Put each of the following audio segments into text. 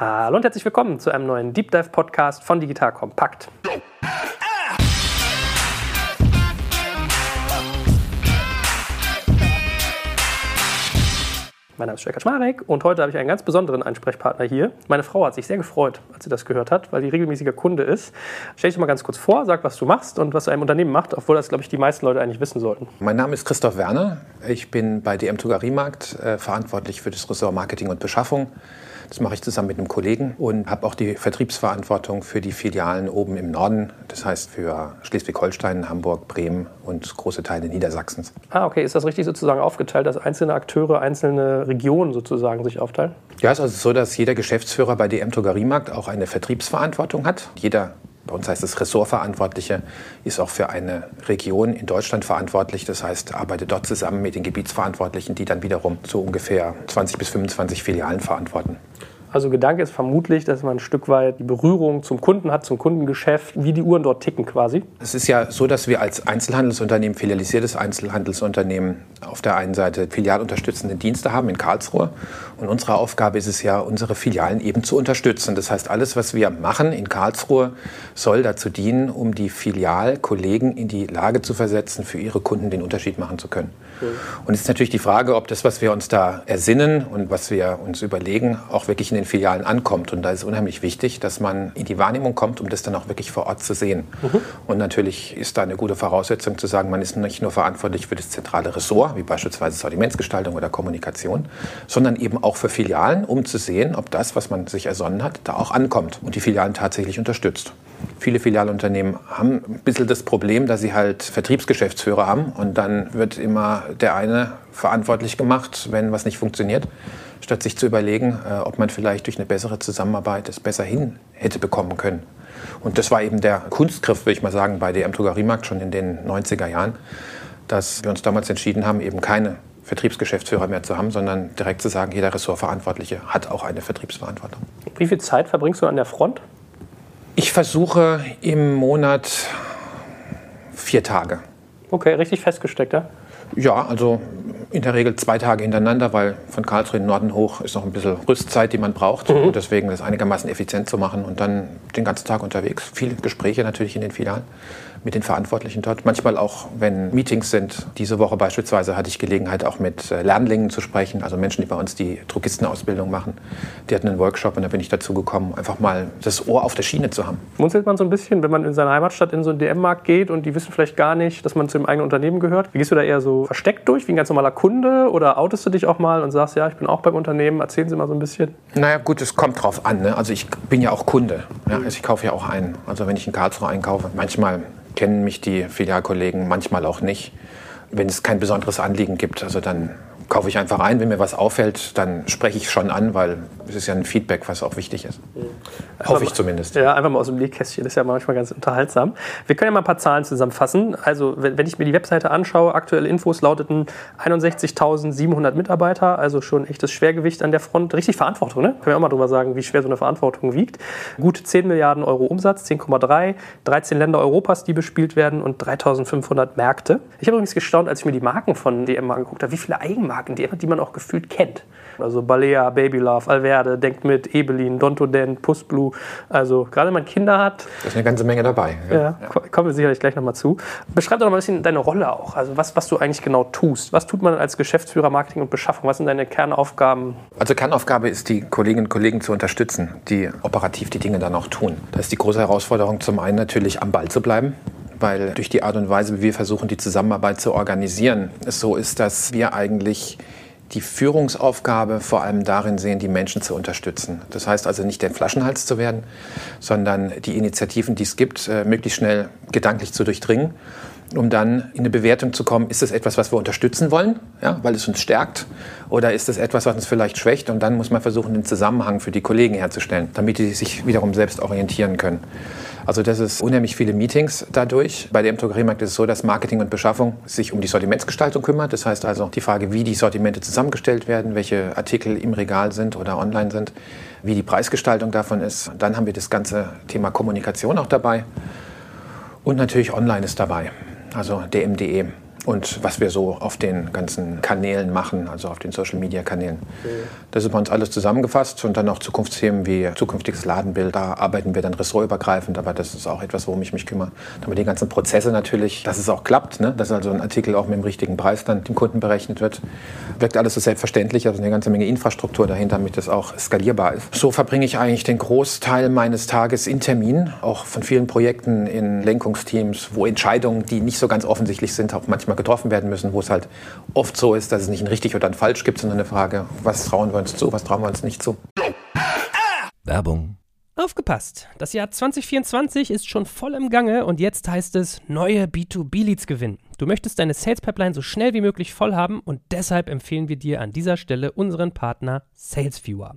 Hallo und herzlich willkommen zu einem neuen Deep Dive Podcast von Digital Kompakt. Mein Name ist Jörg Schmarek und heute habe ich einen ganz besonderen Ansprechpartner hier. Meine Frau hat sich sehr gefreut, als sie das gehört hat, weil sie regelmäßiger Kunde ist. Stell dich mal ganz kurz vor, sag, was du machst und was du einem Unternehmen macht, obwohl das, glaube ich, die meisten Leute eigentlich wissen sollten. Mein Name ist Christoph Werner. Ich bin bei DM Drogeriemarkt äh, verantwortlich für das Ressort Marketing und Beschaffung. Das mache ich zusammen mit einem Kollegen und habe auch die Vertriebsverantwortung für die Filialen oben im Norden, das heißt für Schleswig-Holstein, Hamburg, Bremen und große Teile Niedersachsens. Ah, okay. Ist das richtig sozusagen aufgeteilt, dass einzelne Akteure, einzelne Regionen sozusagen sich aufteilen? Ja, es ist also so, dass jeder Geschäftsführer bei DM Drogeriemarkt auch eine Vertriebsverantwortung hat. Jeder bei uns heißt es Ressortverantwortliche, ist auch für eine Region in Deutschland verantwortlich. Das heißt, arbeitet dort zusammen mit den Gebietsverantwortlichen, die dann wiederum so ungefähr 20 bis 25 Filialen verantworten. Also Gedanke ist vermutlich, dass man ein Stück weit die Berührung zum Kunden hat, zum Kundengeschäft, wie die Uhren dort ticken quasi. Es ist ja so, dass wir als Einzelhandelsunternehmen, filialisiertes Einzelhandelsunternehmen, auf der einen Seite filialunterstützende Dienste haben in Karlsruhe. Und unsere Aufgabe ist es ja, unsere Filialen eben zu unterstützen. Das heißt, alles, was wir machen in Karlsruhe, soll dazu dienen, um die Filialkollegen in die Lage zu versetzen, für ihre Kunden den Unterschied machen zu können. Und es ist natürlich die Frage, ob das, was wir uns da ersinnen und was wir uns überlegen, auch wirklich in den Filialen ankommt. Und da ist es unheimlich wichtig, dass man in die Wahrnehmung kommt, um das dann auch wirklich vor Ort zu sehen. Mhm. Und natürlich ist da eine gute Voraussetzung zu sagen, man ist nicht nur verantwortlich für das zentrale Ressort, wie beispielsweise Sortimentsgestaltung oder Kommunikation, sondern eben auch für Filialen, um zu sehen, ob das, was man sich ersonnen hat, da auch ankommt und die Filialen tatsächlich unterstützt. Viele Filialunternehmen haben ein bisschen das Problem, dass sie halt Vertriebsgeschäftsführer haben und dann wird immer der eine verantwortlich gemacht, wenn was nicht funktioniert, statt sich zu überlegen, äh, ob man vielleicht durch eine bessere Zusammenarbeit es besser hin hätte bekommen können. Und das war eben der Kunstgriff, würde ich mal sagen, bei DM Drogeriemarkt schon in den 90er Jahren, dass wir uns damals entschieden haben, eben keine Vertriebsgeschäftsführer mehr zu haben, sondern direkt zu sagen, jeder Ressortverantwortliche hat auch eine Vertriebsverantwortung. Wie viel Zeit verbringst du an der Front? Ich versuche im Monat vier Tage. Okay, richtig festgesteckt, ja? Ja, also in der Regel zwei Tage hintereinander, weil von Karlsruhe in den Norden hoch ist noch ein bisschen Rüstzeit, die man braucht. Mhm. Und deswegen das einigermaßen effizient zu machen und dann den ganzen Tag unterwegs. Viele Gespräche natürlich in den Filialen mit den Verantwortlichen dort. Manchmal auch, wenn Meetings sind. Diese Woche beispielsweise hatte ich Gelegenheit, auch mit äh, Lernlingen zu sprechen, also Menschen, die bei uns die Druckistenausbildung machen. Die hatten einen Workshop und da bin ich dazu gekommen, einfach mal das Ohr auf der Schiene zu haben. Munzelt man so ein bisschen, wenn man in seiner Heimatstadt in so einen DM-Markt geht und die wissen vielleicht gar nicht, dass man zu dem eigenen Unternehmen gehört? Wie gehst du da eher so versteckt durch, wie ein ganz normaler Kunde? Oder outest du dich auch mal und sagst, ja, ich bin auch beim Unternehmen? Erzählen Sie mal so ein bisschen. Naja, gut, es kommt drauf an. Ne? Also ich bin ja auch Kunde. Ja? Also ich kaufe ja auch ein. Also wenn ich in Karlsruhe einkaufe, manchmal kennen mich die Filialkollegen, manchmal auch nicht. Wenn es kein besonderes Anliegen gibt, also dann kaufe ich einfach ein. Wenn mir was auffällt, dann spreche ich schon an, weil es ist ja ein Feedback, was auch wichtig ist. Einfach Hoffe ich zumindest. Ja, einfach mal aus dem Nähkästchen. Das ist ja manchmal ganz unterhaltsam. Wir können ja mal ein paar Zahlen zusammenfassen. Also, wenn, wenn ich mir die Webseite anschaue, aktuelle Infos lauteten 61.700 Mitarbeiter, also schon echtes Schwergewicht an der Front. Richtig Verantwortung, ne? Können wir auch mal drüber sagen, wie schwer so eine Verantwortung wiegt. Gut 10 Milliarden Euro Umsatz, 10,3, 13 Länder Europas, die bespielt werden und 3.500 Märkte. Ich habe übrigens gestaunt, als ich mir die Marken von DM angeguckt habe, wie viele Eigenmarken die, die man auch gefühlt kennt. Also Balea, Baby Love, Alverde, denkt mit, Ebelin, Dontodent, Puss Blue. Also gerade wenn man Kinder hat. Da ist eine ganze Menge dabei. Ja, ja. kommen wir sicherlich gleich nochmal zu. Beschreib doch noch mal ein bisschen deine Rolle auch. Also was, was du eigentlich genau tust. Was tut man als Geschäftsführer Marketing und Beschaffung? Was sind deine Kernaufgaben? Also Kernaufgabe ist, die Kolleginnen und Kollegen zu unterstützen, die operativ die Dinge dann auch tun. Das ist die große Herausforderung, zum einen natürlich am Ball zu bleiben weil durch die Art und Weise, wie wir versuchen, die Zusammenarbeit zu organisieren, es so ist, dass wir eigentlich die Führungsaufgabe vor allem darin sehen, die Menschen zu unterstützen. Das heißt also nicht der Flaschenhals zu werden, sondern die Initiativen, die es gibt, äh, möglichst schnell gedanklich zu durchdringen, um dann in eine Bewertung zu kommen, ist das etwas, was wir unterstützen wollen, ja, weil es uns stärkt, oder ist das etwas, was uns vielleicht schwächt und dann muss man versuchen, den Zusammenhang für die Kollegen herzustellen, damit die sich wiederum selbst orientieren können. Also das ist unheimlich viele Meetings dadurch. Bei der Drogeriemarkt ist es so, dass Marketing und Beschaffung sich um die Sortimentsgestaltung kümmert. Das heißt also die Frage, wie die Sortimente zusammengestellt werden, welche Artikel im Regal sind oder online sind, wie die Preisgestaltung davon ist. Dann haben wir das ganze Thema Kommunikation auch dabei. Und natürlich online ist dabei, also dm.de. und was wir so auf den ganzen Kanälen machen, also auf den Social-Media-Kanälen. Das ist bei uns alles zusammengefasst und dann noch Zukunftsthemen wie zukünftiges Ladenbild. Da arbeiten wir dann ressortübergreifend, aber das ist auch etwas, worum ich mich kümmere. Damit die ganzen Prozesse natürlich, dass es auch klappt, ne? dass also ein Artikel auch mit dem richtigen Preis dann dem Kunden berechnet wird. Wirkt alles so selbstverständlich, also eine ganze Menge Infrastruktur dahinter, damit das auch skalierbar ist. So verbringe ich eigentlich den Großteil meines Tages in Terminen, auch von vielen Projekten in Lenkungsteams, wo Entscheidungen, die nicht so ganz offensichtlich sind, auch manchmal getroffen werden müssen, wo es halt oft so ist, dass es nicht ein richtig oder ein falsch gibt, sondern eine Frage, was trauen wir uns zu, was trauen wir uns nicht zu. Werbung. Aufgepasst! Das Jahr 2024 ist schon voll im Gange und jetzt heißt es neue B2B-Leads gewinnen. Du möchtest deine Sales Pipeline so schnell wie möglich voll haben und deshalb empfehlen wir dir an dieser Stelle unseren Partner SalesViewer.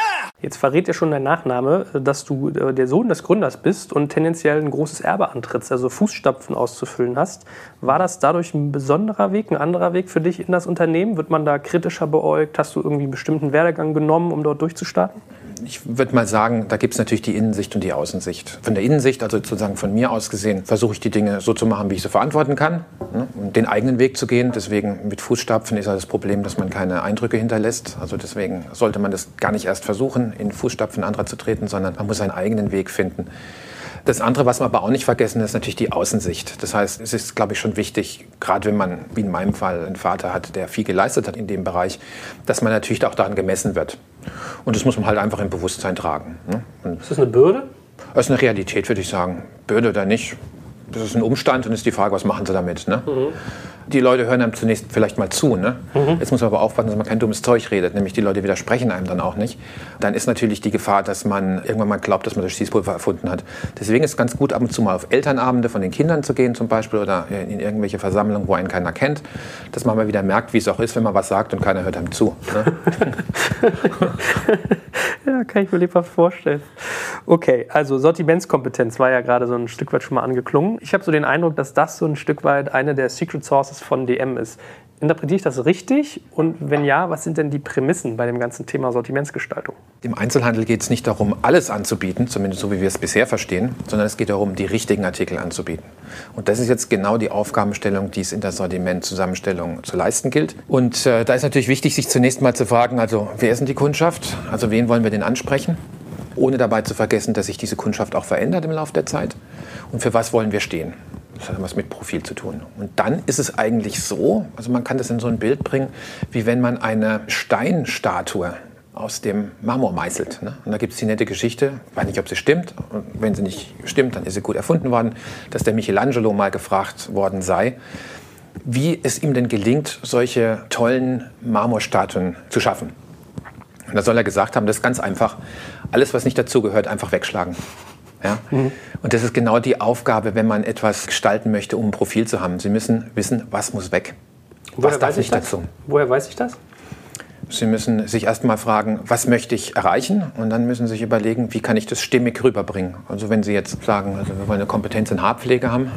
Jetzt verrät ja schon dein Nachname, dass du äh, der Sohn des Gründers bist und tendenziell ein großes Erbe antrittst, also Fußstapfen auszufüllen hast. War das dadurch ein besonderer Weg, ein anderer Weg für dich in das Unternehmen? Wird man da kritischer beäugt? Hast du irgendwie einen bestimmten Werdegang genommen, um dort durchzustarten? Ich würde mal sagen, da gibt es natürlich die Innensicht und die Außensicht. Von der Innensicht, also sozusagen von mir aus gesehen, versuche ich die Dinge so zu machen, wie ich sie verantworten kann, ne, um den eigenen Weg zu gehen. Deswegen mit Fußstapfen ist ja das Problem, dass man keine Eindrücke hinterlässt. Also deswegen sollte man das gar nicht erst versuchen, in Fußstapfen anderer zu treten, sondern man muss seinen eigenen Weg finden. Das andere, was man aber auch nicht vergessen, ist natürlich die Außensicht. Das heißt, es ist, glaube ich, schon wichtig, gerade wenn man, wie in meinem Fall, einen Vater hat, der viel geleistet hat in dem Bereich, dass man natürlich auch daran gemessen wird. Und das muss man halt einfach im Bewusstsein tragen. Ne? ist das eine Bürde? Das ist eine Realität, würde ich sagen. Bürde oder nicht. Das ist ein Umstand und ist die Frage, was machen sie damit. Ne? Mhm die Leute hören einem zunächst vielleicht mal zu. Ne? Mhm. Jetzt muss man aber aufpassen, dass man kein dummes Zeug redet. Nämlich die Leute widersprechen einem dann auch nicht. Dann ist natürlich die Gefahr, dass man irgendwann mal glaubt, dass man das Schießpulver erfunden hat. Deswegen ist es ganz gut, ab und zu mal auf Elternabende von den Kindern zu gehen zum Beispiel oder in irgendwelche Versammlungen, wo einen keiner kennt. Dass man mal wieder merkt, wie es auch ist, wenn man was sagt und keiner hört einem zu. Ne? ja, kann ich mir lebhaft vorstellen. Okay, also Sortimentskompetenz war ja gerade so ein Stück weit schon mal angeklungen. Ich habe so den Eindruck, dass das so ein Stück weit eine der Secret Sources von DM ist. Interpretiere ich das richtig? Und wenn ja, was sind denn die Prämissen bei dem ganzen Thema Sortimentsgestaltung? Im Einzelhandel geht es nicht darum, alles anzubieten, zumindest so wie wir es bisher verstehen, sondern es geht darum, die richtigen Artikel anzubieten. Und das ist jetzt genau die Aufgabenstellung, die es in der Sortimentzusammenstellung zu leisten gilt. Und äh, da ist natürlich wichtig, sich zunächst mal zu fragen, also wer ist denn die Kundschaft? Also wen wollen wir denn ansprechen? Ohne dabei zu vergessen, dass sich diese Kundschaft auch verändert im Laufe der Zeit. Und für was wollen wir stehen? Das hat was mit Profil zu tun. Und dann ist es eigentlich so, also man kann das in so ein Bild bringen, wie wenn man eine Steinstatue aus dem Marmor meißelt. Ne? Und da gibt es die nette Geschichte, ich weiß nicht, ob sie stimmt. Und wenn sie nicht stimmt, dann ist sie gut erfunden worden, dass der Michelangelo mal gefragt worden sei, wie es ihm denn gelingt, solche tollen Marmorstatuen zu schaffen. Und da soll er gesagt haben, das ist ganz einfach. Alles, was nicht dazugehört, einfach wegschlagen. Ja? Mhm. Und das ist genau die Aufgabe, wenn man etwas gestalten möchte, um ein Profil zu haben. Sie müssen wissen, was muss weg. Woher was darf nicht dazu? Woher weiß ich das? Sie müssen sich erst mal fragen, was möchte ich erreichen? Und dann müssen Sie sich überlegen, wie kann ich das stimmig rüberbringen? Also wenn Sie jetzt sagen, also wir wollen eine Kompetenz in Haarpflege haben,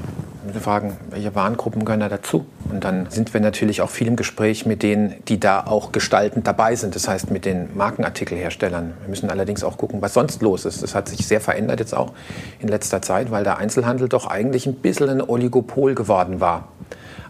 wir fragen, welche Warengruppen gehören da dazu? Und dann sind wir natürlich auch viel im Gespräch mit denen, die da auch gestaltend dabei sind. Das heißt mit den Markenartikelherstellern. Wir müssen allerdings auch gucken, was sonst los ist. Das hat sich sehr verändert jetzt auch in letzter Zeit, weil der Einzelhandel doch eigentlich ein bisschen ein Oligopol geworden war.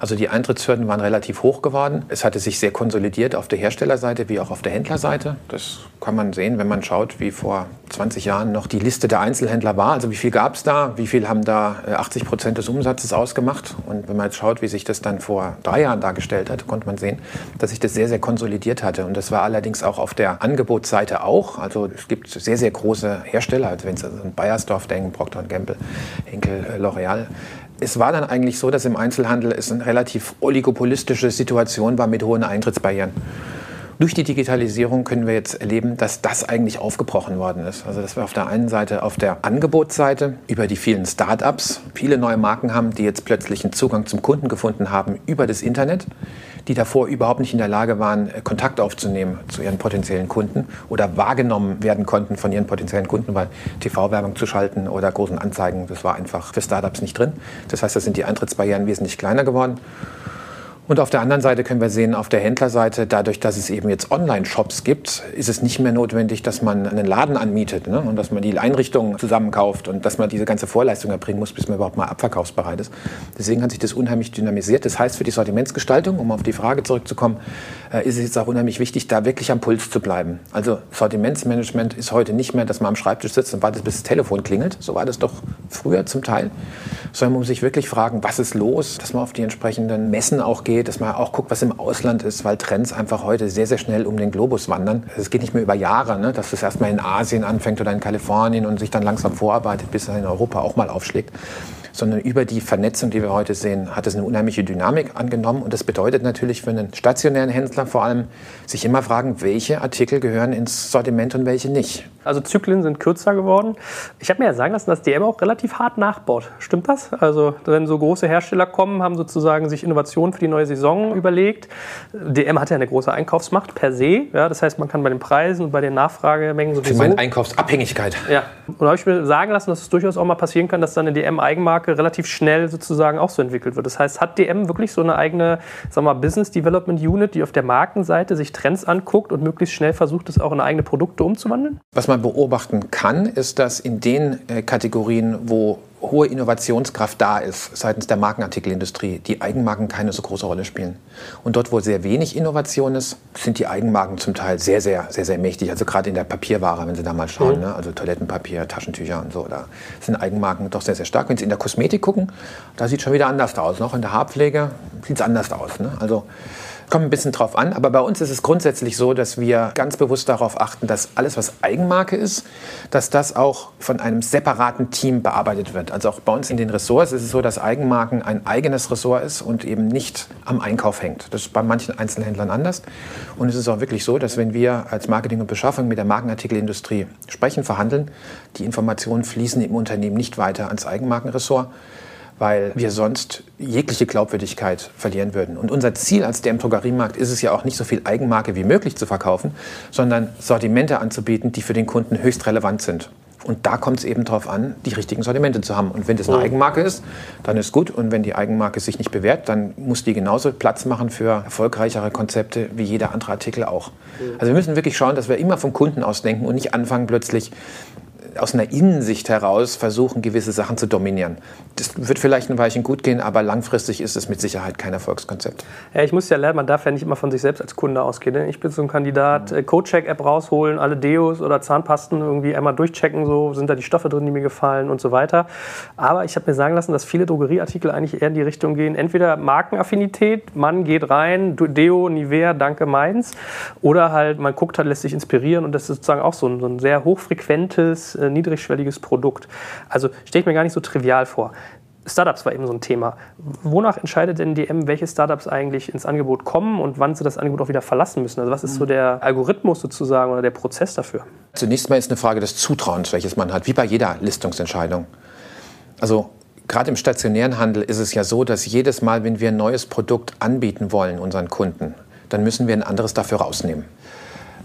Also die Eintrittshürden waren relativ hoch geworden. Es hatte sich sehr konsolidiert auf der Herstellerseite wie auch auf der Händlerseite. Das kann man sehen, wenn man schaut, wie vor 20 Jahren noch die Liste der Einzelhändler war. Also wie viel gab es da? Wie viel haben da 80 äh, Prozent des Umsatzes ausgemacht? Und wenn man jetzt schaut, wie sich das dann vor drei Jahren dargestellt hat, konnte man sehen, dass sich das sehr, sehr konsolidiert hatte. Und das war allerdings auch auf der Angebotsseite auch. Also es gibt sehr, sehr große Hersteller, also wenn Sie an Bayersdorf denken, Procter Gamble, Henkel, äh, L'Oreal, es war dann eigentlich so, dass im Einzelhandel es eine relativ oligopolistische Situation war mit hohen Eintrittsbarrieren. Durch die Digitalisierung können wir jetzt erleben, dass das eigentlich aufgebrochen worden ist. Also dass wir auf der einen Seite auf der Angebotsseite über die vielen Start-ups viele neue Marken haben, die jetzt plötzlich einen Zugang zum Kunden gefunden haben über das Internet, die davor überhaupt nicht in der Lage waren, Kontakt aufzunehmen zu ihren potenziellen Kunden oder wahrgenommen werden konnten von ihren potenziellen Kunden, weil TV-Werbung zu schalten oder großen Anzeigen, das war einfach für Startups nicht drin. Das heißt, da sind die Eintrittsbarrieren wesentlich kleiner geworden. Und auf der anderen Seite können wir sehen, auf der Händlerseite, dadurch, dass es eben jetzt Online-Shops gibt, ist es nicht mehr notwendig, dass man einen Laden anmietet ne? und dass man die Einrichtung zusammenkauft und dass man diese ganze Vorleistung erbringen muss, bis man überhaupt mal abverkaufsbereit ist. Deswegen hat sich das unheimlich dynamisiert. Das heißt, für die Sortimentsgestaltung, um auf die Frage zurückzukommen, ist es jetzt auch unheimlich wichtig, da wirklich am Puls zu bleiben. Also Sortimentsmanagement ist heute nicht mehr, dass man am Schreibtisch sitzt und wartet, bis das Telefon klingelt. So war das doch früher zum Teil. Sondern man muss sich wirklich fragen, was ist los, dass man auf die entsprechenden Messen auch geht dass man auch guckt, was im Ausland ist, weil Trends einfach heute sehr, sehr schnell um den Globus wandern. Es geht nicht mehr über Jahre, ne, dass es erstmal in Asien anfängt oder in Kalifornien und sich dann langsam vorarbeitet, bis er in Europa auch mal aufschlägt sondern über die Vernetzung, die wir heute sehen, hat es eine unheimliche Dynamik angenommen. Und das bedeutet natürlich für einen stationären Händler vor allem, sich immer fragen, welche Artikel gehören ins Sortiment und welche nicht. Also Zyklen sind kürzer geworden. Ich habe mir ja sagen lassen, dass DM auch relativ hart nachbaut. Stimmt das? Also wenn so große Hersteller kommen, haben sozusagen sich Innovationen für die neue Saison überlegt. DM hat ja eine große Einkaufsmacht per se. Ja, das heißt, man kann bei den Preisen und bei den Nachfragemengen sowieso... Für meine Einkaufsabhängigkeit. Ja. Und da habe ich mir sagen lassen, dass es durchaus auch mal passieren kann, dass dann eine DM-Eigenmarke relativ schnell sozusagen auch so entwickelt wird. Das heißt, hat DM wirklich so eine eigene sagen wir mal, Business Development Unit, die auf der Markenseite sich Trends anguckt und möglichst schnell versucht, es auch in eigene Produkte umzuwandeln? Was man man beobachten kann, ist, dass in den äh, Kategorien, wo hohe Innovationskraft da ist seitens der Markenartikelindustrie, die Eigenmarken keine so große Rolle spielen. Und dort, wo sehr wenig Innovation ist, sind die Eigenmarken zum Teil sehr, sehr, sehr, sehr mächtig. Also gerade in der Papierware, wenn Sie da mal schauen, mhm. ne? also Toilettenpapier, Taschentücher und so, da sind Eigenmarken doch sehr, sehr stark. Wenn Sie in der Kosmetik gucken, da sieht es schon wieder anders aus. Noch in der Haarpflege sieht es anders aus. Ne? Also Kommt ein bisschen drauf an, aber bei uns ist es grundsätzlich so, dass wir ganz bewusst darauf achten, dass alles, was Eigenmarke ist, dass das auch von einem separaten Team bearbeitet wird. Also auch bei uns in den Ressorts ist es so, dass Eigenmarken ein eigenes Ressort ist und eben nicht am Einkauf hängt. Das ist bei manchen Einzelhändlern anders. Und es ist auch wirklich so, dass wenn wir als Marketing und Beschaffung mit der Markenartikelindustrie sprechen, verhandeln, die Informationen fließen im Unternehmen nicht weiter ans Eigenmarkenressort, weil wir sonst jegliche Glaubwürdigkeit verlieren würden. Und unser Ziel als DM Drogeriemarkt ist es ja auch nicht so viel Eigenmarke wie möglich zu verkaufen, sondern Sortimente anzubieten, die für den Kunden höchst relevant sind. Und da kommt es eben darauf an, die richtigen Sortimente zu haben. Und wenn das eine Eigenmarke ist, dann ist gut. Und wenn die Eigenmarke sich nicht bewährt, dann muss die genauso Platz machen für erfolgreichere Konzepte wie jeder andere Artikel auch. Also wir müssen wirklich schauen, dass wir immer vom Kunden aus denken und nicht anfangen plötzlich aus einer Innensicht heraus versuchen, gewisse Sachen zu dominieren. Das wird vielleicht ein Weilchen gut gehen, aber langfristig ist es mit Sicherheit kein Erfolgskonzept. Ja, ich muss ja lernen, man darf ja nicht immer von sich selbst als Kunde ausgehen. Ne? Ich bin so ein Kandidat, mhm. Codecheck-App rausholen, alle Deos oder Zahnpasten irgendwie einmal durchchecken, so sind da die Stoffe drin, die mir gefallen und so weiter. Aber ich habe mir sagen lassen, dass viele Drogerieartikel eigentlich eher in die Richtung gehen, entweder Markenaffinität, man geht rein, Deo, Nivea, danke meins, oder halt man guckt halt, lässt sich inspirieren und das ist sozusagen auch so ein, so ein sehr hochfrequentes äh, niedrigschwelliges Produkt. Also stelle ich mir gar nicht so trivial vor. Startups war eben so ein Thema. Wonach entscheidet denn DM, welche Startups eigentlich ins Angebot kommen und wann sie das Angebot auch wieder verlassen müssen? Also was ist so der Algorithmus sozusagen oder der Prozess dafür? Zunächst mal ist eine Frage des Zutrauens, welches man hat, wie bei jeder Listungsentscheidung. Also gerade im stationären Handel ist es ja so, dass jedes Mal, wenn wir ein neues Produkt anbieten wollen unseren Kunden, dann müssen wir ein anderes dafür rausnehmen.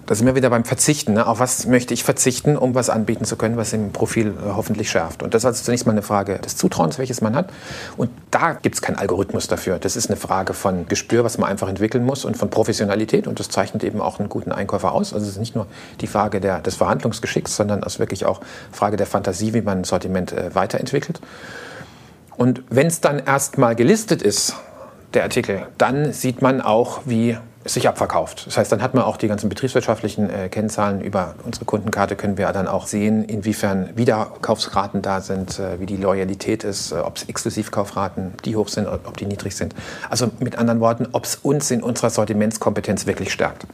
Da sind wir wieder beim Verzichten. Ne? Auf was möchte ich verzichten, um was anbieten zu können, was im Profil äh, hoffentlich schärft. Und das ist also zunächst mal eine Frage des Zutrauens, welches man hat. Und da gibt es keinen Algorithmus dafür. Das ist eine Frage von Gespür, was man einfach entwickeln muss und von Professionalität. Und das zeichnet eben auch einen guten Einkäufer aus. Also es ist nicht nur die Frage der, des Verhandlungsgeschicks, sondern es ist wirklich auch Frage der Fantasie, wie man ein Sortiment äh, weiterentwickelt. Und wenn es dann erst mal gelistet ist, der Artikel, dann sieht man auch, wie sich abverkauft. Das heißt, dann hat man auch die ganzen betriebswirtschaftlichen äh, Kennzahlen über unsere Kundenkarte, können wir dann auch sehen, inwiefern Wiederkaufsraten da sind, äh, wie die Loyalität ist, äh, ob es Exklusivkaufraten, die hoch sind, ob die niedrig sind. Also mit anderen Worten, ob es uns in unserer Sortimentskompetenz wirklich stärkt.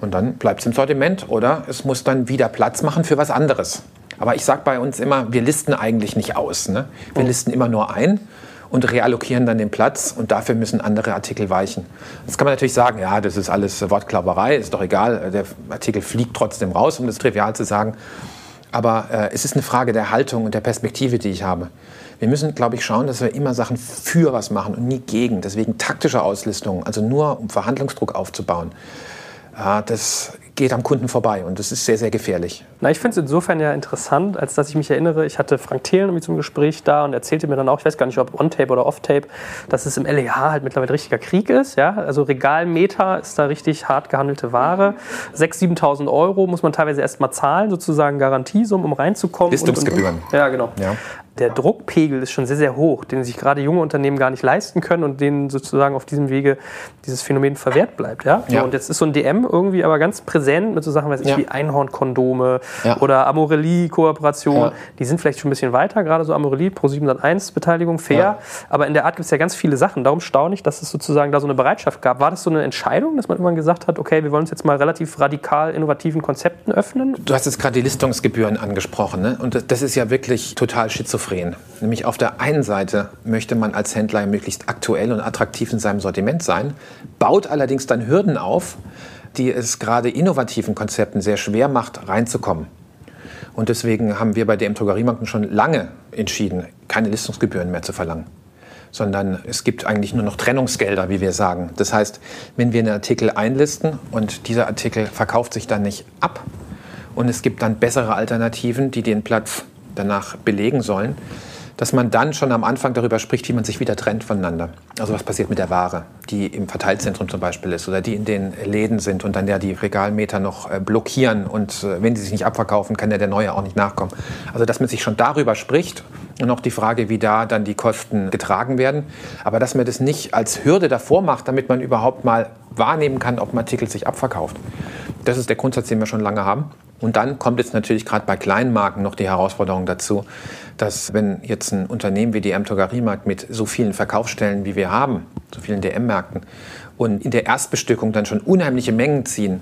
Und dann bleibt es im Sortiment oder es muss dann wieder Platz machen für was anderes. Aber ich sage bei uns immer, wir listen eigentlich nicht aus. Ne? Wir oh. listen immer nur ein und reallokieren dann den Platz und dafür müssen andere Artikel weichen. Das kann man natürlich sagen, ja, das ist alles Wortklauberei, ist doch egal, der Artikel fliegt trotzdem raus, um das trivial zu sagen. Aber äh, es ist eine Frage der Haltung und der Perspektive, die ich habe. Wir müssen, glaube ich, schauen, dass wir immer Sachen für was machen und nie gegen. Deswegen taktische Auslistungen, also nur um Verhandlungsdruck aufzubauen. Äh, das geht am Kunden vorbei und das ist sehr, sehr gefährlich. Na, ich finde es insofern ja interessant, als dass ich mich erinnere, ich hatte Frank Thelen irgendwie zum Gespräch da und erzählte mir dann auch, ich weiß gar nicht, ob On-Tape oder Off-Tape, dass es im LEH halt mittlerweile richtiger Krieg ist. Ja? Also Regalmeter ist da richtig hart gehandelte Ware. 6.000, 7.000 Euro muss man teilweise erst mal zahlen, sozusagen Garantiesum, um reinzukommen. Listungsgebühren. Ja, genau. Ja der Druckpegel ist schon sehr, sehr hoch, den sich gerade junge Unternehmen gar nicht leisten können und denen sozusagen auf diesem Wege dieses Phänomen verwehrt bleibt. Ja? So, ja. Und jetzt ist so ein DM irgendwie aber ganz präsent mit so Sachen weiß ich, ja. wie Einhornkondome ja. oder Amorelie-Kooperation. Die sind vielleicht schon ein bisschen weiter, gerade so Amorelie, Pro 701 Beteiligung, fair. Aber in der Art gibt es ja ganz viele Sachen. Darum staune ich, dass es sozusagen da so eine Bereitschaft gab. War das so eine Entscheidung, dass man irgendwann gesagt hat, okay, wir wollen uns jetzt mal relativ radikal innovativen Konzepten öffnen? Du hast jetzt gerade die Listungsgebühren angesprochen. Ne? Und das ist ja wirklich total schizophren schizophren. Nämlich auf der einen Seite möchte man als Händler möglichst aktuell und attraktiv in seinem Sortiment sein, baut allerdings dann Hürden auf, die es gerade innovativen Konzepten sehr schwer macht, reinzukommen. Und deswegen haben wir bei DM Drogeriemarken schon lange entschieden, keine Listungsgebühren mehr zu verlangen sondern es gibt eigentlich nur noch Trennungsgelder, wie wir sagen. Das heißt, wenn wir einen Artikel einlisten und dieser Artikel verkauft sich dann nicht ab und es gibt dann bessere Alternativen, die den Platz danach belegen sollen, dass man dann schon am Anfang darüber spricht, wie man sich wieder trennt voneinander. Also was passiert mit der Ware, die im Verteilzentrum zum Beispiel ist oder die in den Läden sind und dann ja die Regalmeter noch äh, blockieren und äh, wenn sie sich nicht abverkaufen, kann ja der neue auch nicht nachkommen. Also dass man sich schon darüber spricht und auch die Frage, wie da dann die Kosten getragen werden. Aber dass man das nicht als Hürde davor macht, damit man überhaupt mal wahrnehmen kann, ob ein Artikel sich abverkauft. Das ist der Grundsatz, den wir schon lange haben. Und dann kommt jetzt natürlich gerade bei kleinen Marken noch die Herausforderung dazu, dass wenn jetzt ein Unternehmen wie die M Drogeriemarkt mit so vielen Verkaufsstellen wie wir haben, so vielen DM-Märkten und in der Erstbestückung dann schon unheimliche Mengen ziehen,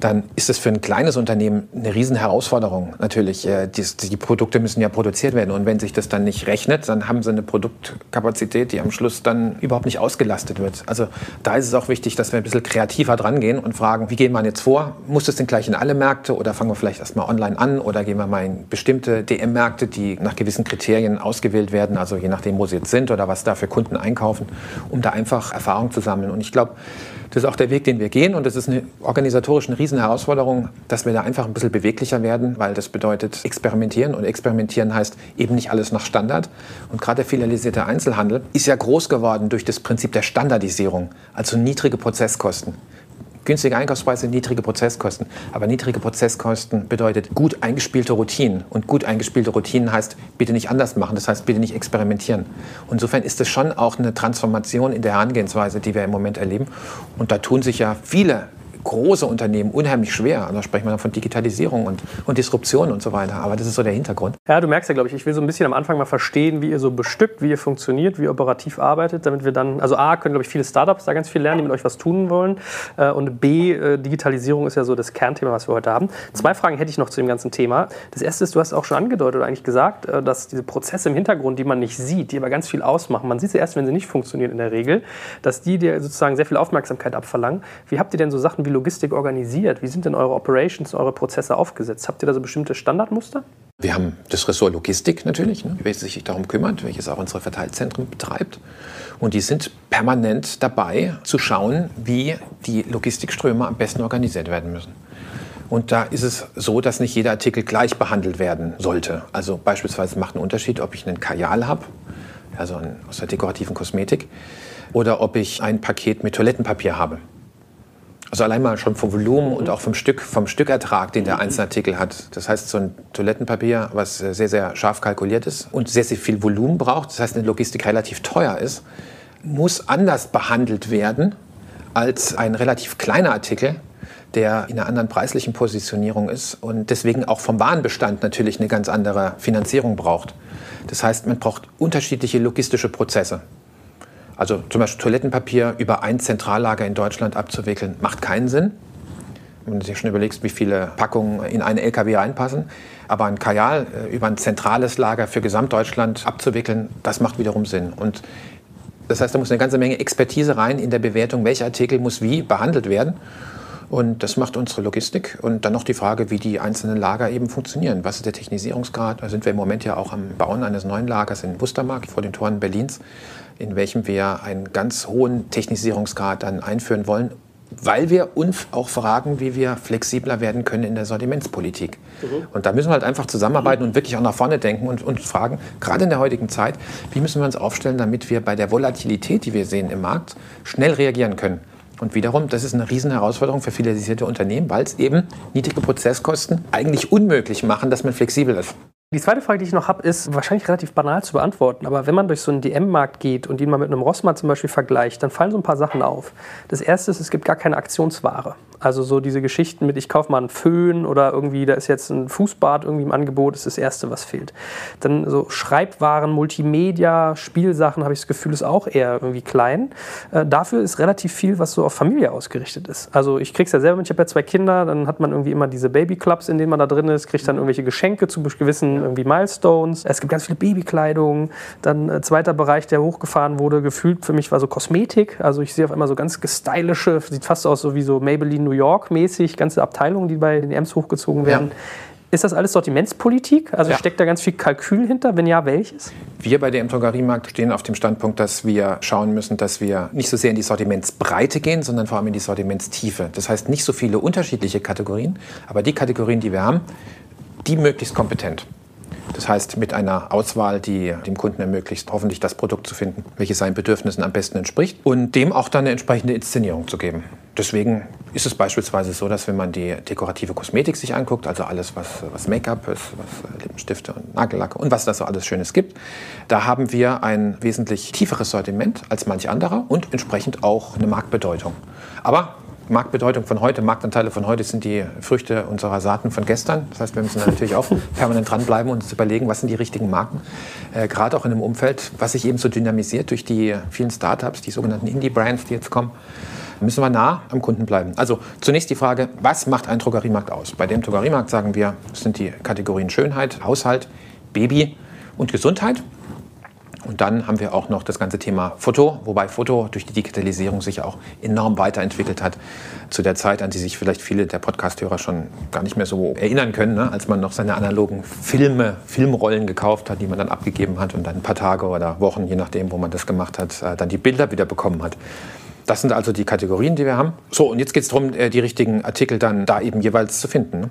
dann ist es für ein kleines Unternehmen eine Riesenherausforderung. Natürlich, äh, die, die, Produkte müssen ja produziert werden und wenn sich das dann nicht rechnet, dann haben sie eine Produktkapazität, die am Schluss dann überhaupt nicht ausgelastet wird. Also da ist es auch wichtig, dass wir ein bisschen kreativer dran gehen und fragen, wie gehen wir jetzt vor? Muss das denn gleich in alle Märkte oder fangen wir vielleicht erstmal online an oder gehen wir mal in bestimmte DM-Märkte, die nach gewissen Kriterien ausgewählt werden, also je nachdem, wo sie jetzt sind oder was da für Kunden einkaufen, um da einfach Erfahrung zu sammeln. Und ich glaube, das ist auch der Weg, den wir gehen und das ist eine organisatorisch eine Riesenherausforderung, dass wir da einfach ein bisschen beweglicher werden, weil das bedeutet experimentieren und experimentieren heißt eben nicht alles nach Standard. Und gerade der filialisierte Einzelhandel ist ja groß geworden durch das Prinzip der Standardisierung, also niedrige Prozesskosten. Günstige Einkaufspreise, niedrige Prozesskosten. Aber niedrige Prozesskosten bedeutet gut eingespielte Routinen. Und gut eingespielte Routinen heißt, bitte nicht anders machen. Das heißt, bitte nicht experimentieren. Insofern ist es schon auch eine Transformation in der Herangehensweise, die wir im Moment erleben. Und da tun sich ja viele große Unternehmen unheimlich schwer. Da sprechen wir von Digitalisierung und, und Disruption und so weiter. Aber das ist so der Hintergrund. Ja, du merkst ja, glaube ich, ich will so ein bisschen am Anfang mal verstehen, wie ihr so bestückt, wie ihr funktioniert, wie ihr operativ arbeitet, damit wir dann, also A, können, glaube ich, viele Startups da ganz viel lernen, die mit euch was tun wollen. Äh, und B, äh, Digitalisierung ist ja so das Kernthema, was wir heute haben. Zwei Fragen hätte ich noch zu dem ganzen Thema. Das erste ist, du hast auch schon angedeutet oder eigentlich gesagt, äh, dass diese Prozesse im Hintergrund, die man nicht sieht, die aber ganz viel ausmachen, man sieht sie erst, wenn sie nicht funktionieren in der Regel, dass die dir sozusagen sehr viel Aufmerksamkeit abverlangen. Wie habt ihr denn so Sachen wie Logistik organisiert? Wie sind denn eure Operations, eure Prozesse aufgesetzt? Habt ihr da so bestimmte Standardmuster? Wir haben das Ressort Logistik natürlich, ne, welches sich darum kümmert, welches auch unsere Verteilzentren betreibt. Und die sind permanent dabei zu schauen, wie die Logistikströme am besten organisiert werden müssen. Und da ist es so, dass nicht jeder Artikel gleich behandelt werden sollte. Also beispielsweise macht einen Unterschied, ob ich einen Kajal habe, also aus der dekorativen Kosmetik, oder ob ich ein Paket mit Toilettenpapier habe. Also allein mal schon vom Volumen und auch vom Stück, vom Stückertrag, den der einzelne Artikel hat. Das heißt, so ein Toilettenpapier, was sehr, sehr scharf kalkuliert ist und sehr, sehr viel Volumen braucht, das heißt, eine Logistik relativ teuer ist, muss anders behandelt werden als ein relativ kleiner Artikel, der in einer anderen preislichen Positionierung ist und deswegen auch vom Warenbestand natürlich eine ganz andere Finanzierung braucht. Das heißt, man braucht unterschiedliche logistische Prozesse. Also zum Beispiel Toilettenpapier über ein Zentrallager in Deutschland abzuwickeln, macht keinen Sinn. Wenn du dir schon überlegst, wie viele Packungen in einen LKW reinpassen. Aber ein Kajal äh, über ein zentrales Lager für Gesamtdeutschland abzuwickeln, das macht wiederum Sinn. Und das heißt, da muss eine ganze Menge Expertise rein in der Bewertung, welcher Artikel muss wie behandelt werden. Und das macht unsere Logistik. Und dann noch die Frage, wie die einzelnen Lager eben funktionieren. Was ist der Technisierungsgrad? Da sind wir im Moment ja auch am Bauen eines neuen Lagers in Wustermark vor den Toren Berlins, in welchem wir einen ganz hohen Technisierungsgrad dann einführen wollen, weil wir uns auch fragen, wie wir flexibler werden können in der Sortimentspolitik. Mhm. Und da müssen wir halt einfach zusammenarbeiten und wirklich auch nach vorne denken und uns fragen, gerade in der heutigen Zeit, wie müssen wir uns aufstellen, damit wir bei der Volatilität, die wir sehen im Markt, schnell reagieren können. Und wiederum, das ist eine riesen Herausforderung für fidelisierte Unternehmen, weil es eben niedrige Prozesskosten eigentlich unmöglich machen, dass man flexibel ist. Die zweite Frage, die ich noch habe, ist wahrscheinlich relativ banal zu beantworten. Aber wenn man durch so einen DM-Markt geht und ihn mal mit einem Rossmann zum Beispiel vergleicht, dann fallen so ein paar Sachen auf. Das erste ist, es gibt gar keine Aktionsware. Also so diese Geschichten mit, ich kaufe mal einen Föhn oder irgendwie, da ist jetzt ein Fußbad irgendwie im Angebot, ist das Erste, was fehlt. Dann so Schreibwaren, Multimedia, Spielsachen, habe ich das Gefühl, ist auch eher irgendwie klein. Äh, dafür ist relativ viel, was so auf Familie ausgerichtet ist. Also ich kriege es ja selber mit, ich habe ja zwei Kinder, dann hat man irgendwie immer diese Babyclubs, in denen man da drin ist, kriegt dann irgendwelche Geschenke zu gewissen irgendwie Milestones. Es gibt ganz viele Babykleidung. Dann äh, zweiter Bereich, der hochgefahren wurde, gefühlt für mich war so Kosmetik. Also ich sehe auf einmal so ganz stylische, sieht fast aus so wie so Maybelline New York mäßig, ganze Abteilungen, die bei den Ems hochgezogen werden. Ja. Ist das alles Sortimentspolitik? Also ja. steckt da ganz viel Kalkül hinter? Wenn ja, welches? Wir bei der Drogeriemarkt stehen auf dem Standpunkt, dass wir schauen müssen, dass wir nicht so sehr in die Sortimentsbreite gehen, sondern vor allem in die Sortimentstiefe. Das heißt nicht so viele unterschiedliche Kategorien, aber die Kategorien, die wir haben, die möglichst kompetent. Das heißt, mit einer Auswahl, die dem Kunden ermöglicht, hoffentlich das Produkt zu finden, welches seinen Bedürfnissen am besten entspricht und dem auch dann eine entsprechende Inszenierung zu geben. Deswegen ist es beispielsweise so, dass wenn man die dekorative Kosmetik sich anguckt, also alles, was, was Make-up ist, was Lippenstifte und Nagellacke und was da so alles Schönes gibt, da haben wir ein wesentlich tieferes Sortiment als manch anderer und entsprechend auch eine Marktbedeutung. Aber Marktbedeutung von heute, Marktanteile von heute sind die Früchte unserer Saaten von gestern. Das heißt, wir müssen natürlich auch permanent dranbleiben und uns überlegen, was sind die richtigen Marken. Äh, Gerade auch in einem Umfeld, was sich eben so dynamisiert durch die vielen Startups, die sogenannten Indie-Brands, die jetzt kommen müssen wir nah am Kunden bleiben. Also zunächst die Frage, was macht ein Drogeriemarkt aus? Bei dem Drogeriemarkt sagen wir, sind die Kategorien Schönheit, Haushalt, Baby und Gesundheit. Und dann haben wir auch noch das ganze Thema Foto, wobei Foto durch die Digitalisierung sich auch enorm weiterentwickelt hat. Zu der Zeit, an die sich vielleicht viele der Podcasthörer schon gar nicht mehr so erinnern können, ne? als man noch seine analogen Filme, Filmrollen gekauft hat, die man dann abgegeben hat und dann ein paar Tage oder Wochen, je nachdem, wo man das gemacht hat, äh, dann die Bilder wieder bekommen hat. Das sind also die Kategorien, die wir haben. So, und jetzt geht es darum, äh, die richtigen Artikel dann da eben jeweils zu finden. Ne?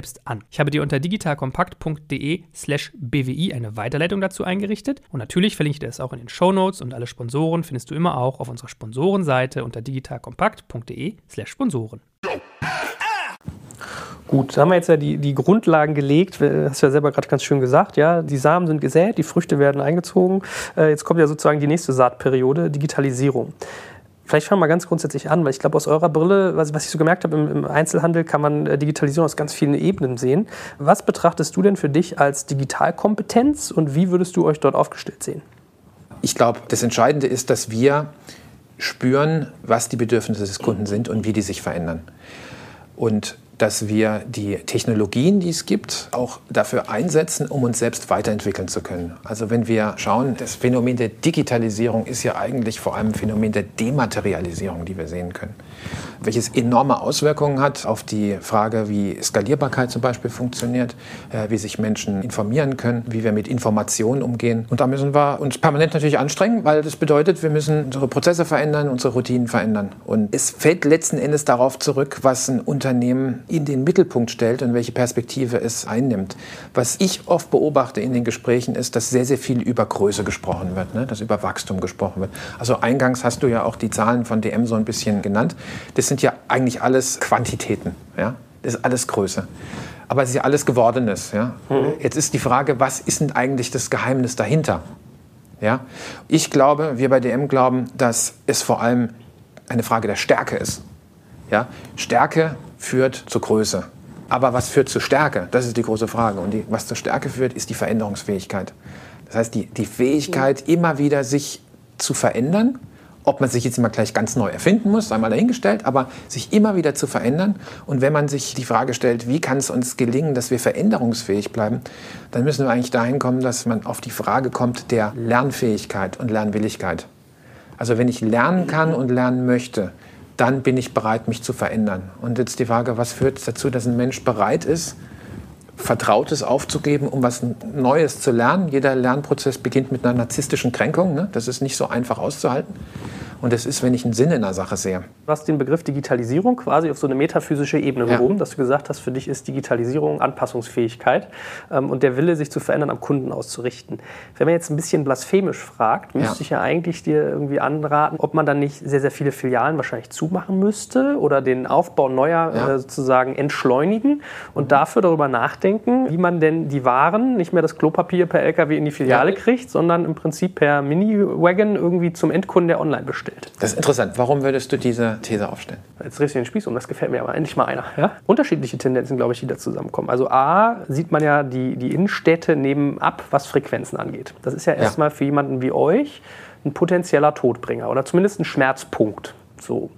selbst an. Ich habe dir unter digitalkompakt.de slash bwi eine Weiterleitung dazu eingerichtet und natürlich verlinke ich dir das auch in den Show Notes und alle Sponsoren findest du immer auch auf unserer Sponsorenseite unter digitalkompakt.de slash Sponsoren. Gut, da haben wir jetzt ja die, die Grundlagen gelegt. Hast du ja selber gerade ganz schön gesagt. Ja, die Samen sind gesät, die Früchte werden eingezogen. Äh, jetzt kommt ja sozusagen die nächste Saatperiode, Digitalisierung. Vielleicht fangen wir mal ganz grundsätzlich an, weil ich glaube, aus eurer Brille, was, was ich so gemerkt habe, im, im, Einzelhandel kann man äh, Digitalisierung aus ganz vielen Ebenen sehen. Was betrachtest du denn für dich als Digitalkompetenz und wie würdest du euch dort aufgestellt sehen? Ich glaube, das Entscheidende ist, dass wir spüren, was die Bedürfnisse des Kunden sind und wie die sich verändern. Und dass wir die Technologien, die es gibt, auch dafür einsetzen, um uns selbst weiterentwickeln zu können. Also wenn wir schauen, das Phänomen der Digitalisierung ist ja eigentlich vor allem ein Phänomen der Dematerialisierung, die wir sehen können welches enorme Auswirkungen hat auf die Frage, wie Skalierbarkeit zum Beispiel funktioniert, äh, wie sich Menschen informieren können, wie wir mit Informationen umgehen. Und da müssen wir uns permanent natürlich anstrengen, weil das bedeutet, wir müssen unsere Prozesse verändern, unsere Routinen verändern. Und es fällt letzten Endes darauf zurück, was ein Unternehmen in den Mittelpunkt stellt und welche Perspektive es einnimmt. Was ich oft beobachte in den Gesprächen ist, dass sehr, sehr viel über Größe gesprochen wird, ne? dass über Wachstum gesprochen wird. Also eingangs hast du ja auch die Zahlen von DM so ein bisschen genannt. Das sind ja eigentlich alles Quantitäten. Ja? Das ist alles Größe. Aber es ist ja alles Gewordenes. Ja? Mhm. Jetzt ist die Frage, was ist denn eigentlich das Geheimnis dahinter? Ja? Ich glaube, wir bei DM glauben, dass es vor allem eine Frage der Stärke ist. Ja? Stärke führt zur Größe. Aber was führt zur Stärke? Das ist die große Frage. Und die, was zur Stärke führt, ist die Veränderungsfähigkeit. Das heißt, die, die Fähigkeit, immer wieder sich zu verändern ob man sich jetzt immer gleich ganz neu erfinden muss, einmal dahingestellt, aber sich immer wieder zu verändern. Und wenn man sich die Frage stellt, wie kann es uns gelingen, dass wir veränderungsfähig bleiben, dann müssen wir eigentlich dahin kommen, dass man auf die Frage kommt der Lernfähigkeit und Lernwilligkeit. Also wenn ich lernen kann und lernen möchte, dann bin ich bereit, mich zu verändern. Und jetzt die Frage, was führt dazu, dass ein Mensch bereit ist, Vertrautes aufzugeben, um was Neues zu lernen. Jeder Lernprozess beginnt mit einer narzisstischen Kränkung. Ne? Das ist nicht so einfach auszuhalten. Und das ist, wenn ich einen Sinn in der Sache sehe. Du hast den Begriff Digitalisierung quasi auf so eine metaphysische Ebene ja. gehoben, dass du gesagt hast, für dich ist Digitalisierung Anpassungsfähigkeit ähm, und der Wille, sich zu verändern, am Kunden auszurichten. Wenn man jetzt ein bisschen blasphemisch fragt, müsste ja. ich ja eigentlich dir irgendwie anraten, ob man dann nicht sehr, sehr viele Filialen wahrscheinlich zumachen müsste oder den Aufbau neuer ja. äh, sozusagen entschleunigen und mhm. dafür darüber nachdenken, wie man denn die Waren, nicht mehr das Klopapier per LKW in die Filiale kriegt, sondern im Prinzip per Mini-Wagon irgendwie zum Endkunden der online bestellt aufgestellt. Das ist interessant. Warum würdest du diese These aufstellen? Jetzt drehst du den Spieß um, das gefällt mir aber endlich mal einer. Ja? Unterschiedliche Tendenzen, glaube ich, die da zusammenkommen. Also A, sieht man ja, die, die Innenstädte nehmen ab, was Frequenzen angeht. Das ist ja erstmal ja. für jemanden wie euch ein potenzieller Todbringer oder zumindest ein Schmerzpunkt. So.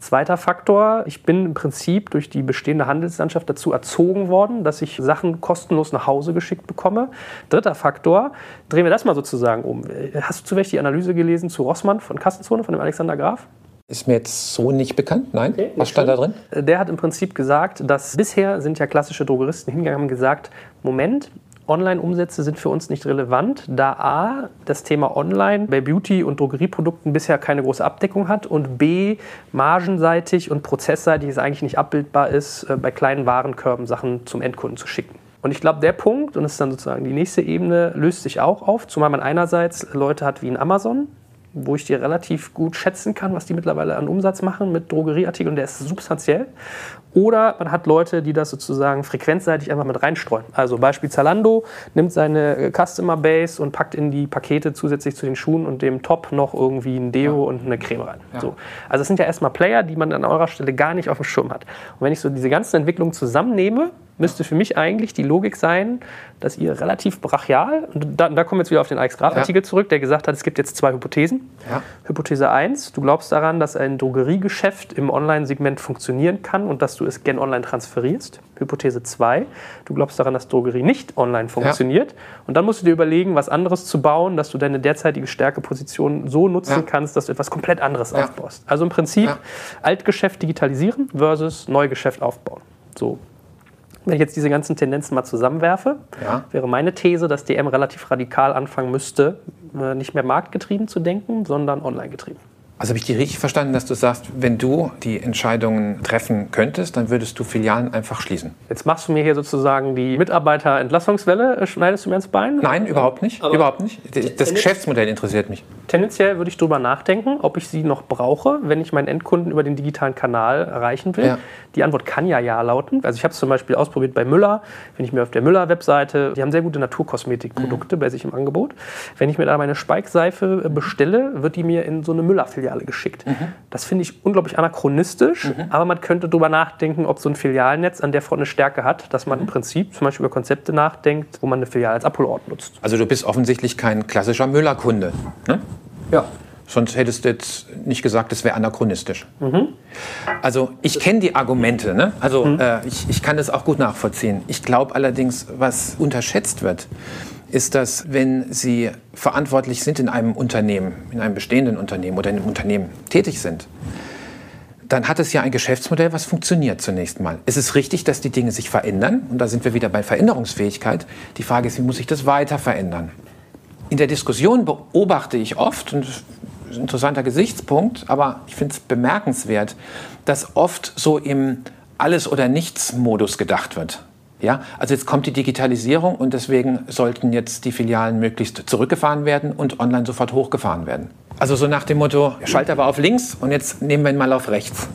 Zweiter Faktor, ich bin im Prinzip durch die bestehende Handelslandschaft dazu erzogen worden, dass ich Sachen kostenlos nach Hause geschickt bekomme. Dritter Faktor, drehen wir das mal sozusagen um. Hast du zufällig die Analyse gelesen zu Rossmann von Kassenzone, von dem Alexander Graf? Ist mir jetzt so nicht bekannt. Nein. Okay, Was stand da drin? Der hat im Prinzip gesagt, dass bisher sind ja klassische Drogeristen hingegangen und gesagt, Moment, Online-Umsätze sind für uns nicht relevant, da A, das Thema Online bei Beauty- und Drogerieprodukten bisher keine große Abdeckung hat und B, margenseitig und prozessseitig es eigentlich nicht abbildbar ist, äh, bei kleinen Warenkörben Sachen zum Endkunden zu schicken. Und ich glaube, der Punkt, und das ist dann sozusagen die nächste Ebene, löst sich auch auf, zumal man einerseits Leute hat wie in Amazon, wo ich dir relativ gut schätzen kann, was die mittlerweile an Umsatz machen mit Drogerieartikeln, der ist substanziell. Oder man hat Leute, die das sozusagen frequenzseitig einfach mit reinstreuen. Also Beispiel Zalando nimmt seine äh, Customer Base und packt in die Pakete zusätzlich zu den Schuhen und dem Top noch irgendwie ein Deo ja. und eine Creme rein. Ja. So. Also es sind ja erstmal Player, die man an eurer Stelle gar nicht auf dem Schirm hat. Und wenn ich so diese ganzen Entwicklungen zusammennehme, müsste für mich eigentlich die Logik sein, dass ihr relativ brachial, und da, da kommen wir jetzt wieder auf den Alex Graf-Artikel ja. zurück, der gesagt hat, es gibt jetzt zwei Hypothesen. Ja. Hypothese 1, du glaubst daran, dass ein Drogeriegeschäft im Online-Segment funktionieren kann und dass du es gen online transferierst. Hypothese 2, du glaubst daran, dass Drogerie nicht online funktioniert. Ja. Und dann musst du dir überlegen, was anderes zu bauen, dass du deine derzeitige Stärkeposition so nutzen kannst, dass du etwas komplett anderes aufbaust. Also im Prinzip Altgeschäft digitalisieren versus Neugeschäft aufbauen. So. Wenn ich jetzt diese ganzen Tendenzen mal zusammenwerfe, wäre meine These, dass DM relativ radikal anfangen müsste, äh, nicht mehr marktgetrieben zu denken, sondern online getrieben. Also habe ich dir richtig verstanden, dass du sagst, wenn du die Entscheidungen treffen könntest, dann würdest du Filialen einfach schließen. Jetzt machst du mir hier sozusagen die Mitarbeiterentlassungswelle, äh, schneidest du mir ins Bein? Nein, überhaupt nicht. Aber überhaupt nicht. Das Geschäftsmodell interessiert mich. Tendenziell würde ich darüber nachdenken, ob ich sie noch brauche, wenn ich meinen Endkunden über den digitalen Kanal erreichen will. Ja. Die Antwort kann ja ja lauten. Also ich habe es zum Beispiel ausprobiert bei Müller. Wenn ich mir auf der Müller-Webseite, die haben sehr gute Naturkosmetikprodukte mhm. bei sich im Angebot. Wenn ich mir da meine Speikseife bestelle, wird die mir in so eine Müller-Filiale Filiale geschickt. Das finde ich unglaublich anachronistisch, aber man könnte darüber nachdenken, ob so ein Filialnetz an der Front eine Stärke hat, dass man im Prinzip zum Beispiel über Konzepte nachdenkt, wo man eine Filiale als Abholort nutzt. Also du bist offensichtlich kein klassischer Müller-Kunde. Ne? Ja. Sonst hättest du jetzt nicht gesagt, das wäre anachronistisch. Also ich kenne die Argumente, ne? also äh, ich, ich kann das auch gut nachvollziehen. Ich glaube allerdings, was unterschätzt wird, ist, dass wenn Sie verantwortlich sind in einem Unternehmen, in einem bestehenden Unternehmen oder in einem Unternehmen tätig sind, dann hat es ja ein Geschäftsmodell, was funktioniert zunächst mal. Es ist richtig, dass die Dinge sich verändern und da sind wir wieder bei Veränderungsfähigkeit. Die Frage ist, wie muss sich das weiter verändern? In der Diskussion beobachte ich oft, und das ist ein interessanter Gesichtspunkt, aber ich finde es bemerkenswert, dass oft so im Alles- oder Nichts-Modus gedacht wird. Ja, also jetzt kommt die Digitalisierung und deswegen sollten jetzt die Filialen möglichst zurückgefahren werden und online sofort hochgefahren werden. Also so nach dem Motto, Schalter war auf links und jetzt nehmen wir ihn mal auf rechts.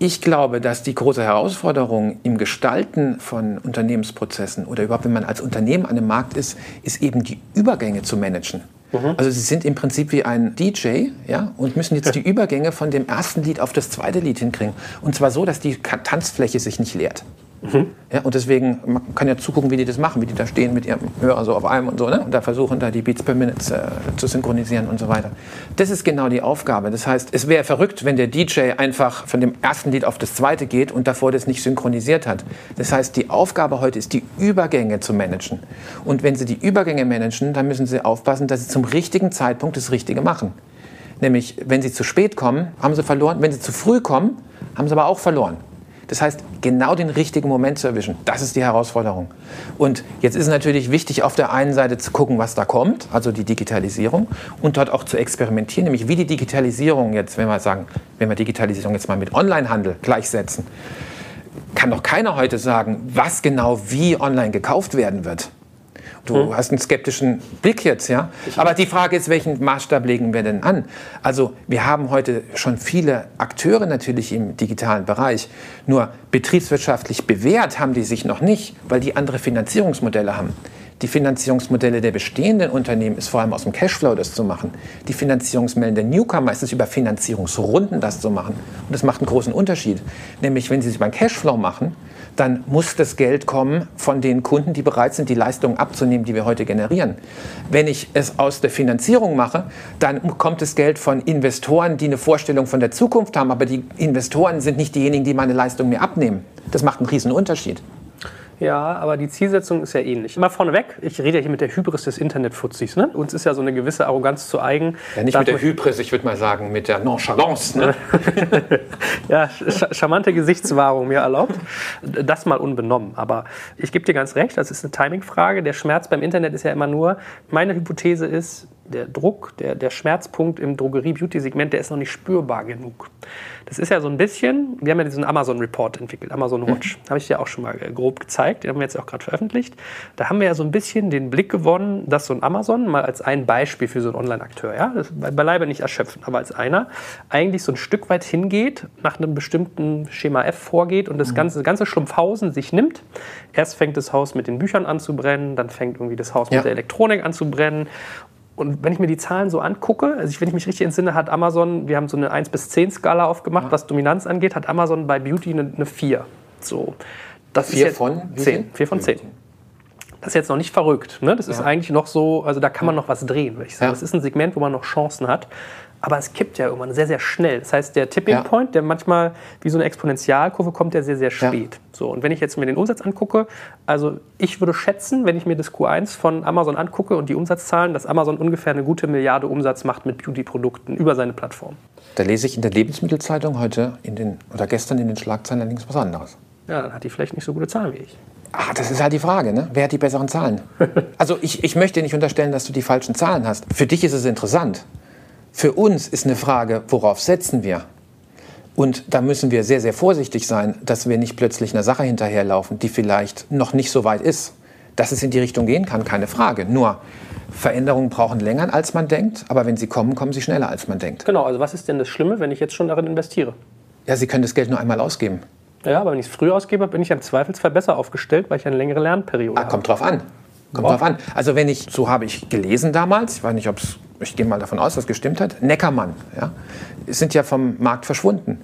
Ich glaube, dass die große Herausforderung im Gestalten von Unternehmensprozessen oder überhaupt, wenn man als Unternehmen an dem Markt ist, ist eben die Übergänge zu managen. Also sie sind im Prinzip wie ein DJ ja, und müssen jetzt die Übergänge von dem ersten Lied auf das zweite Lied hinkriegen. Und zwar so, dass die Tanzfläche sich nicht leert. Ja, und deswegen, man kann ja zugucken, wie die das machen, wie die da stehen mit ihrem Hörer so auf einem und so, ne? und da versuchen, da die Beats per Minute äh, zu synchronisieren und so weiter. Das ist genau die Aufgabe. Das heißt, es wäre verrückt, wenn der DJ einfach von dem ersten Lied auf das zweite geht und davor das nicht synchronisiert hat. Das heißt, die Aufgabe heute ist, die Übergänge zu managen. Und wenn Sie die Übergänge managen, dann müssen Sie aufpassen, dass Sie zum richtigen Zeitpunkt das Richtige machen. Nämlich, wenn Sie zu spät kommen, haben Sie verloren. Wenn Sie zu früh kommen, haben Sie aber auch verloren. Das heißt, genau den richtigen Moment zu erwischen, das ist die Herausforderung. Und jetzt ist natürlich wichtig, auf der einen Seite zu gucken, was da kommt, also die Digitalisierung, und dort auch zu experimentieren, nämlich wie die Digitalisierung jetzt, wenn wir sagen, wenn wir Digitalisierung jetzt mal mit Onlinehandel gleichsetzen, kann doch keiner heute sagen, was genau wie online gekauft werden wird. Du hast einen skeptischen Blick jetzt, ja. Aber die Frage ist, welchen Maßstab legen wir denn an? Also wir haben heute schon viele Akteure natürlich im digitalen Bereich. Nur betriebswirtschaftlich bewährt haben die sich noch nicht, weil die andere Finanzierungsmodelle haben. Die Finanzierungsmodelle der bestehenden Unternehmen ist vor allem aus dem Cashflow das zu machen. Die Finanzierungsmodelle der Newcomer ist es über Finanzierungsrunden das zu machen. Und das macht einen großen Unterschied. Nämlich, wenn Sie es über einen Cashflow machen, dann muss das Geld kommen von den Kunden, die bereit sind, die Leistungen abzunehmen, die wir heute generieren. Wenn ich es aus der Finanzierung mache, dann kommt das Geld von Investoren, die eine Vorstellung von der Zukunft haben, aber die Investoren sind nicht diejenigen, die meine Leistung mir abnehmen. Das macht einen riesen Unterschied. Ja, aber die Zielsetzung ist ja ähnlich. Mal vorneweg, ich rede ja hier mit der Hybris des Internetfuzis. Ne? Uns ist ja so eine gewisse Arroganz zu eigen. Ja, nicht mit der Hybris, ich würde mal sagen, mit der Nonchalance. Ne? ja, charmante Gesichtswahrung mir erlaubt. Das mal unbenommen. Aber ich gebe dir ganz recht, das ist eine Timingfrage. Der Schmerz beim Internet ist ja immer nur, meine Hypothese ist, der Druck, der, der Schmerzpunkt im Drogerie-Beauty-Segment, der ist noch nicht spürbar genug. Das ist ja so ein bisschen, wir haben ja diesen Amazon-Report entwickelt, Amazon Watch. Habe ich dir auch schon mal äh, grob gezeigt, den haben wir jetzt auch gerade veröffentlicht. Da haben wir ja so ein bisschen den Blick gewonnen, dass so ein Amazon mal als ein Beispiel für so einen Online-Akteur, ja, das ist bei- beileibe nicht erschöpfend, aber als einer, eigentlich so ein Stück weit hingeht, nach einem bestimmten Schema F vorgeht und das ganze, ganze Schlumpfhausen sich nimmt. Erst fängt das Haus mit den Büchern an zu brennen, dann fängt irgendwie das Haus Ja. mit der Elektronik an zu brennen. Und wenn ich mir die Zahlen so angucke, also ich, wenn ich mich richtig entsinne, hat Amazon, wir haben so eine 1 bis 10 Skala aufgemacht, was Dominanz angeht, hat Amazon bei Beauty eine, eine 4. So. Das Vier von wie 10. viel? 4 von 10. Das ist jetzt noch nicht verrückt. Ne? Das ist Ja. eigentlich noch so, also da kann man noch was drehen, würde ich sagen. Ja. Das ist ein Segment, wo man noch Chancen hat. Aber es kippt ja irgendwann sehr, sehr schnell. Das heißt, der Tipping Ja. Point, der manchmal wie so eine Exponentialkurve kommt, der sehr, sehr Ja. spät. So, und wenn ich jetzt mir den Umsatz angucke, also ich würde schätzen, wenn ich mir das Q1 von Amazon angucke und die Umsatzzahlen, dass Amazon ungefähr eine gute Milliarde Umsatz macht mit Beauty-Produkten über seine Plattform. Da lese ich in der Lebensmittelzeitung heute in den, oder gestern in den Schlagzeilen allerdings was anderes. Ja, dann hat die vielleicht nicht so gute Zahlen wie ich. Ah, das ist halt die Frage, ne? Wer hat die besseren Zahlen? Also ich, ich möchte nicht unterstellen, dass du die falschen Zahlen hast. Für dich ist es interessant. Für uns ist eine Frage, worauf setzen wir? Und da müssen wir sehr, sehr vorsichtig sein, dass wir nicht plötzlich einer Sache hinterherlaufen, die vielleicht noch nicht so weit ist. Dass es in die Richtung gehen kann, keine Frage. Nur Veränderungen brauchen länger, als man denkt, aber wenn sie kommen, kommen sie schneller, als man denkt. Genau, also was ist denn das Schlimme, wenn ich jetzt schon darin investiere? Ja, Sie können das Geld nur einmal ausgeben. Ja, aber wenn ich es früh ausgebe, bin ich im Zweifelsfall besser aufgestellt, weil ich eine längere Lernperiode Ah, habe. kommt drauf an. Kommt Ja. drauf an. Also wenn ich, so habe ich gelesen damals, ich weiß nicht, ob es ich gehe mal davon aus, dass es gestimmt hat, Neckermann, ja, sind ja vom Markt verschwunden.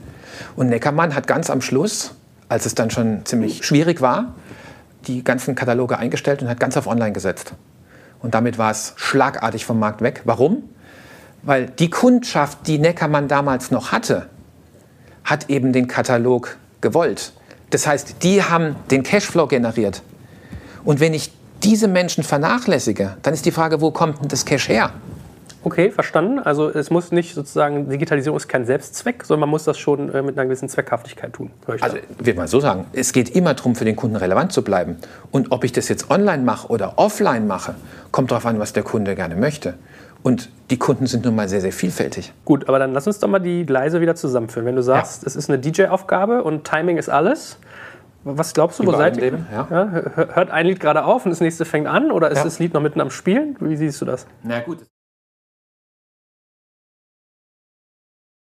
Und Neckermann hat ganz am Schluss, als es dann schon ziemlich schwierig war, die ganzen Kataloge eingestellt und hat ganz auf Online gesetzt. Und damit war es schlagartig vom Markt weg. Warum? Weil die Kundschaft, die Neckermann damals noch hatte, hat eben den Katalog gewollt. Das heißt, die haben den Cashflow generiert. Und wenn ich diese Menschen vernachlässige, dann ist die Frage, wo kommt denn das Cash her? Okay, verstanden. Also es muss nicht sozusagen, Digitalisierung ist kein Selbstzweck, sondern man muss das schon äh, mit einer gewissen Zweckhaftigkeit tun. Also will mal so sagen, es geht immer darum, für den Kunden relevant zu bleiben. Und ob ich das jetzt online mache oder offline mache, kommt darauf an, was der Kunde gerne möchte. Und die Kunden sind nun mal sehr, sehr vielfältig. Gut, aber dann lass uns doch mal die Gleise wieder zusammenführen. Wenn du sagst, ja. es ist eine DJ-Aufgabe und Timing ist alles, was glaubst du, wo seid ihr? Ja. Ja, hört ein Lied gerade auf und das nächste fängt an oder ist das Lied noch mitten am Spielen? Wie siehst du das? Na gut.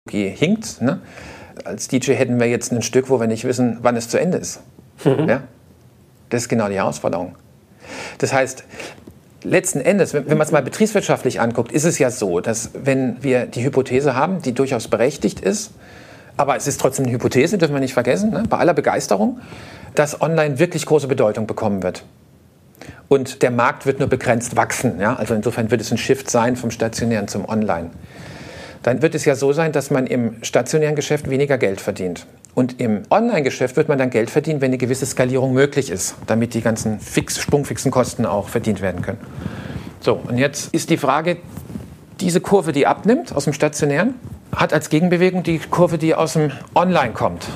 hinkt. Ne? Als DJ hätten wir jetzt ein Stück, wo wir nicht wissen, wann es zu Ende ist. Mhm. Ja? Das ist genau die Herausforderung. Das heißt, letzten Endes, wenn man es mal betriebswirtschaftlich anguckt, ist es ja so, dass wenn wir die Hypothese haben, die durchaus berechtigt ist, aber es ist trotzdem eine Hypothese, dürfen wir nicht vergessen, ne? bei aller Begeisterung, dass online wirklich große Bedeutung bekommen wird. Und der Markt wird nur begrenzt wachsen. Ja? Also insofern wird es ein Shift sein vom stationären zum Online dann wird es ja so sein, dass man im stationären Geschäft weniger Geld verdient. Und im Online-Geschäft wird man dann Geld verdienen, wenn eine gewisse Skalierung möglich ist, damit die ganzen fix, sprungfixen Kosten auch verdient werden können. So, und jetzt ist die Frage, diese Kurve, die abnimmt aus dem Stationären, hat als Gegenbewegung die Kurve, die aus dem Online kommt.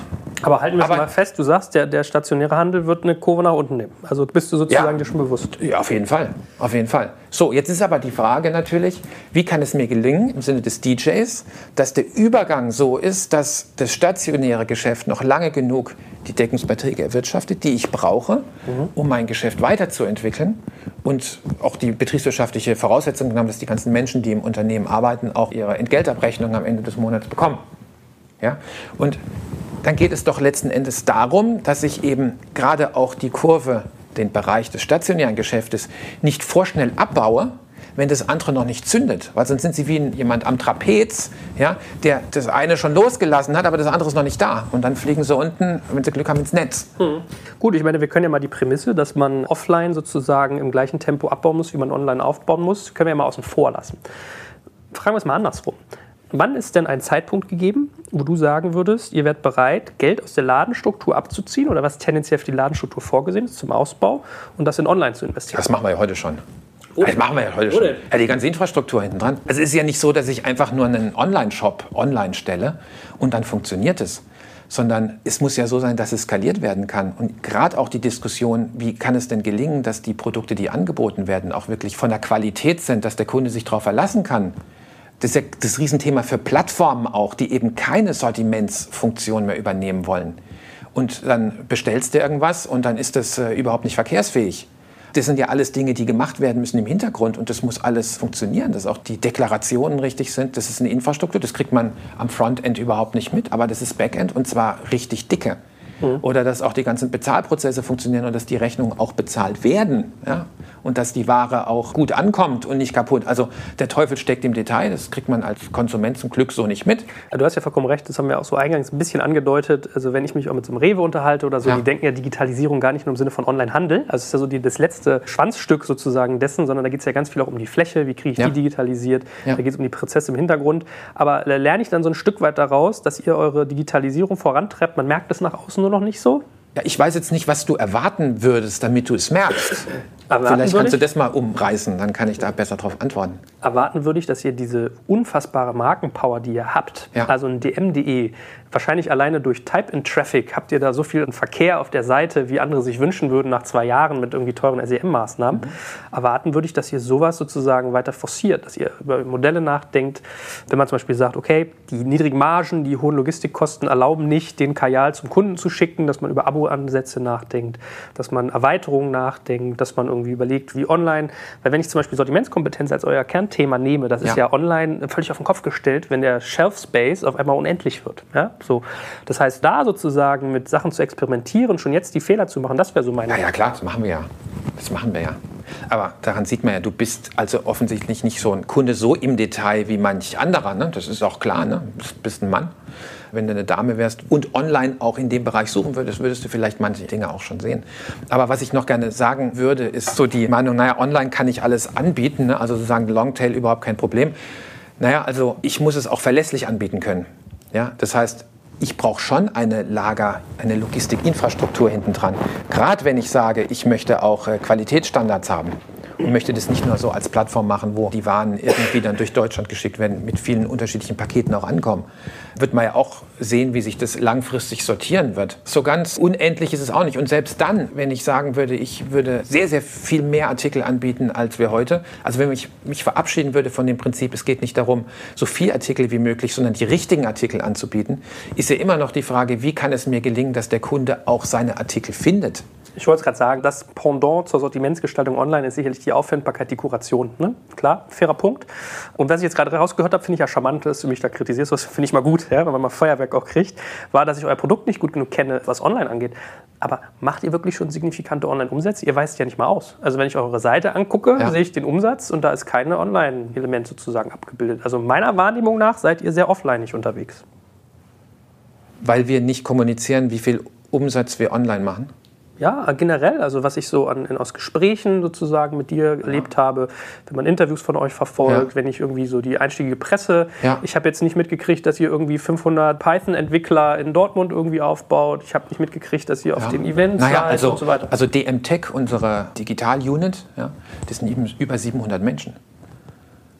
Aber halten wir Aber, mal fest, du sagst, der, der stationäre Handel wird eine Kurve nach unten nehmen. Also bist du sozusagen ja, dir schon bewusst? Ja, auf jeden Fall. Auf jeden Fall. So, jetzt ist aber die Frage natürlich, wie kann es mir gelingen, im Sinne des DJs, dass der Übergang so ist, dass das stationäre Geschäft noch lange genug die Deckungsbeiträge erwirtschaftet, die ich brauche, mhm. um mein Geschäft weiterzuentwickeln und auch die betriebswirtschaftliche Voraussetzung haben, dass die ganzen Menschen, die im Unternehmen arbeiten, auch ihre Entgeltabrechnung am Ende des Monats bekommen. Ja? Und dann geht es doch letzten Endes darum, dass ich eben gerade auch die Kurve, den Bereich des stationären Geschäftes, nicht vorschnell abbaue, wenn das andere noch nicht zündet. Weil sonst sind sie wie jemand am Trapez, ja, der das eine schon losgelassen hat, aber das andere ist noch nicht da. Und dann fliegen sie unten, wenn sie Glück haben, ins Netz. Hm. Gut, ich meine, wir können ja mal die Prämisse, dass man offline sozusagen im gleichen Tempo abbauen muss, wie man online aufbauen muss, können wir ja mal außen vor lassen. Fragen wir es mal andersrum. Wann ist denn ein Zeitpunkt gegeben, wo du sagen würdest, ihr werdet bereit, Geld aus der Ladenstruktur abzuziehen oder was tendenziell für die Ladenstruktur vorgesehen ist zum Ausbau und das in Online zu investieren? Das machen wir ja heute schon. Oh. Das machen wir ja heute schon. Ja, die ganze Infrastruktur hinten dran. Also es ist ja nicht so, dass ich einfach nur einen Online-Shop online stelle und dann funktioniert es. Sondern es muss ja so sein, dass es skaliert werden kann. Und gerade auch die Diskussion, wie kann es denn gelingen, dass die Produkte, die angeboten werden, auch wirklich von der Qualität sind, dass der Kunde sich darauf verlassen kann, das ist ja das Riesenthema für Plattformen auch, die eben keine Sortimentsfunktion mehr übernehmen wollen. Und dann bestellst du irgendwas und dann ist das äh, überhaupt nicht verkehrsfähig. Das sind ja alles Dinge, die gemacht werden müssen im Hintergrund und das muss alles funktionieren, dass auch die Deklarationen richtig sind. Das ist eine Infrastruktur, das kriegt man am Frontend überhaupt nicht mit, aber das ist Backend und zwar richtig dicke. Mhm. Oder dass auch die ganzen Bezahlprozesse funktionieren und dass die Rechnungen auch bezahlt werden. Ja? Und dass die Ware auch gut ankommt und nicht kaputt. Also der Teufel steckt im Detail, das kriegt man als Konsument zum Glück so nicht mit. Du hast ja vollkommen recht, das haben wir auch so eingangs ein bisschen angedeutet. Also wenn ich mich auch mit so einem Rewe unterhalte oder so, ja. die denken ja Digitalisierung gar nicht nur im Sinne von Online-Handel. Also es ist ja so die, das letzte Schwanzstück sozusagen dessen, sondern da geht es ja ganz viel auch um die Fläche, wie kriege ich ja. die digitalisiert, da geht es um die Prozesse im Hintergrund. Aber lerne ich dann so ein Stück weit daraus, dass ihr eure Digitalisierung vorantreibt, man merkt es nach außen nur noch nicht so? Ja, ich weiß jetzt nicht, was du erwarten würdest, damit du es merkst. Erwarten Vielleicht kannst du das mal umreißen, dann kann ich da besser darauf antworten. Erwarten würde ich, dass ihr diese unfassbare Markenpower, die ihr habt, ja. also ein DM.de, wahrscheinlich alleine durch Type-in-Traffic habt ihr da so viel Verkehr auf der Seite, wie andere sich wünschen würden nach zwei Jahren mit irgendwie teuren SEM-Maßnahmen. Mhm. Erwarten würde ich, dass ihr sowas sozusagen weiter forciert, dass ihr über Modelle nachdenkt, wenn man zum Beispiel sagt, okay, die niedrigen Margen, die hohen Logistikkosten erlauben nicht, den Kajal zum Kunden zu schicken, dass man über Abo-Ansätze nachdenkt, dass man Erweiterungen nachdenkt, dass man irgendwie überlegt, wie online, weil wenn ich zum Beispiel Sortimentskompetenz als euer Kernthema nehme, das ist ja, ja online völlig auf den Kopf gestellt, wenn der Shelf Space auf einmal unendlich wird. Ja? So. Das heißt, da sozusagen mit Sachen zu experimentieren, schon jetzt die Fehler zu machen, das wäre so meine. Ja, ja, klar, das machen wir ja. Das machen wir ja. Aber daran sieht man ja, du bist also offensichtlich nicht so ein Kunde so im Detail wie manch anderer. Ne? Das ist auch klar, ne? du bist ein Mann. Wenn du eine Dame wärst und online auch in dem Bereich suchen würdest, würdest du vielleicht manche Dinge auch schon sehen. Aber was ich noch gerne sagen würde, ist so die Meinung, naja, online kann ich alles anbieten, ne? also sozusagen Longtail überhaupt kein Problem. Naja, also ich muss es auch verlässlich anbieten können. Ja? Das heißt, ich brauche schon eine Lager, eine Logistikinfrastruktur hinten dran. Gerade wenn ich sage, ich möchte auch äh, Qualitätsstandards haben und möchte das nicht nur so als Plattform machen, wo die Waren irgendwie dann durch Deutschland geschickt werden, mit vielen unterschiedlichen Paketen auch ankommen. Wird man ja auch sehen, wie sich das langfristig sortieren wird. So ganz unendlich ist es auch nicht. Und selbst dann, wenn ich sagen würde, ich würde sehr, sehr viel mehr Artikel anbieten als wir heute, also wenn ich mich verabschieden würde von dem Prinzip, es geht nicht darum, so viel Artikel wie möglich, sondern die richtigen Artikel anzubieten, ist ja immer noch die Frage, wie kann es mir gelingen, dass der Kunde auch seine Artikel findet. Ich wollte es gerade sagen, das Pendant zur Sortimentsgestaltung online ist sicherlich die Auffindbarkeit, die Kuration. Ne? Klar, fairer Punkt. Und was ich jetzt gerade rausgehört habe, finde ich ja charmant, dass du mich da kritisierst, das finde ich mal gut, ja, wenn man mal Feuerwerk auch kriegt, war, dass ich euer Produkt nicht gut genug kenne, was online angeht. Aber macht ihr wirklich schon signifikante Online-Umsätze? Ihr weist ja nicht mal aus. Also wenn ich eure Seite angucke, ja. sehe ich den Umsatz und da ist kein Online-Element sozusagen abgebildet. Also meiner Wahrnehmung nach seid ihr sehr offline unterwegs. Weil wir nicht kommunizieren, wie viel Umsatz wir online machen? Ja, generell, also was ich so an, aus Gesprächen sozusagen mit dir erlebt habe, wenn man Interviews von euch verfolgt, ja. wenn ich irgendwie so die einstiegige Presse, ja. ich habe jetzt nicht mitgekriegt, dass ihr irgendwie 500 Python-Entwickler in Dortmund irgendwie aufbaut, ich habe nicht mitgekriegt, dass ihr auf den Events naja, seid also, und so weiter. Also DM Tech, unsere Digital-Unit, ja, das sind eben über 700 Menschen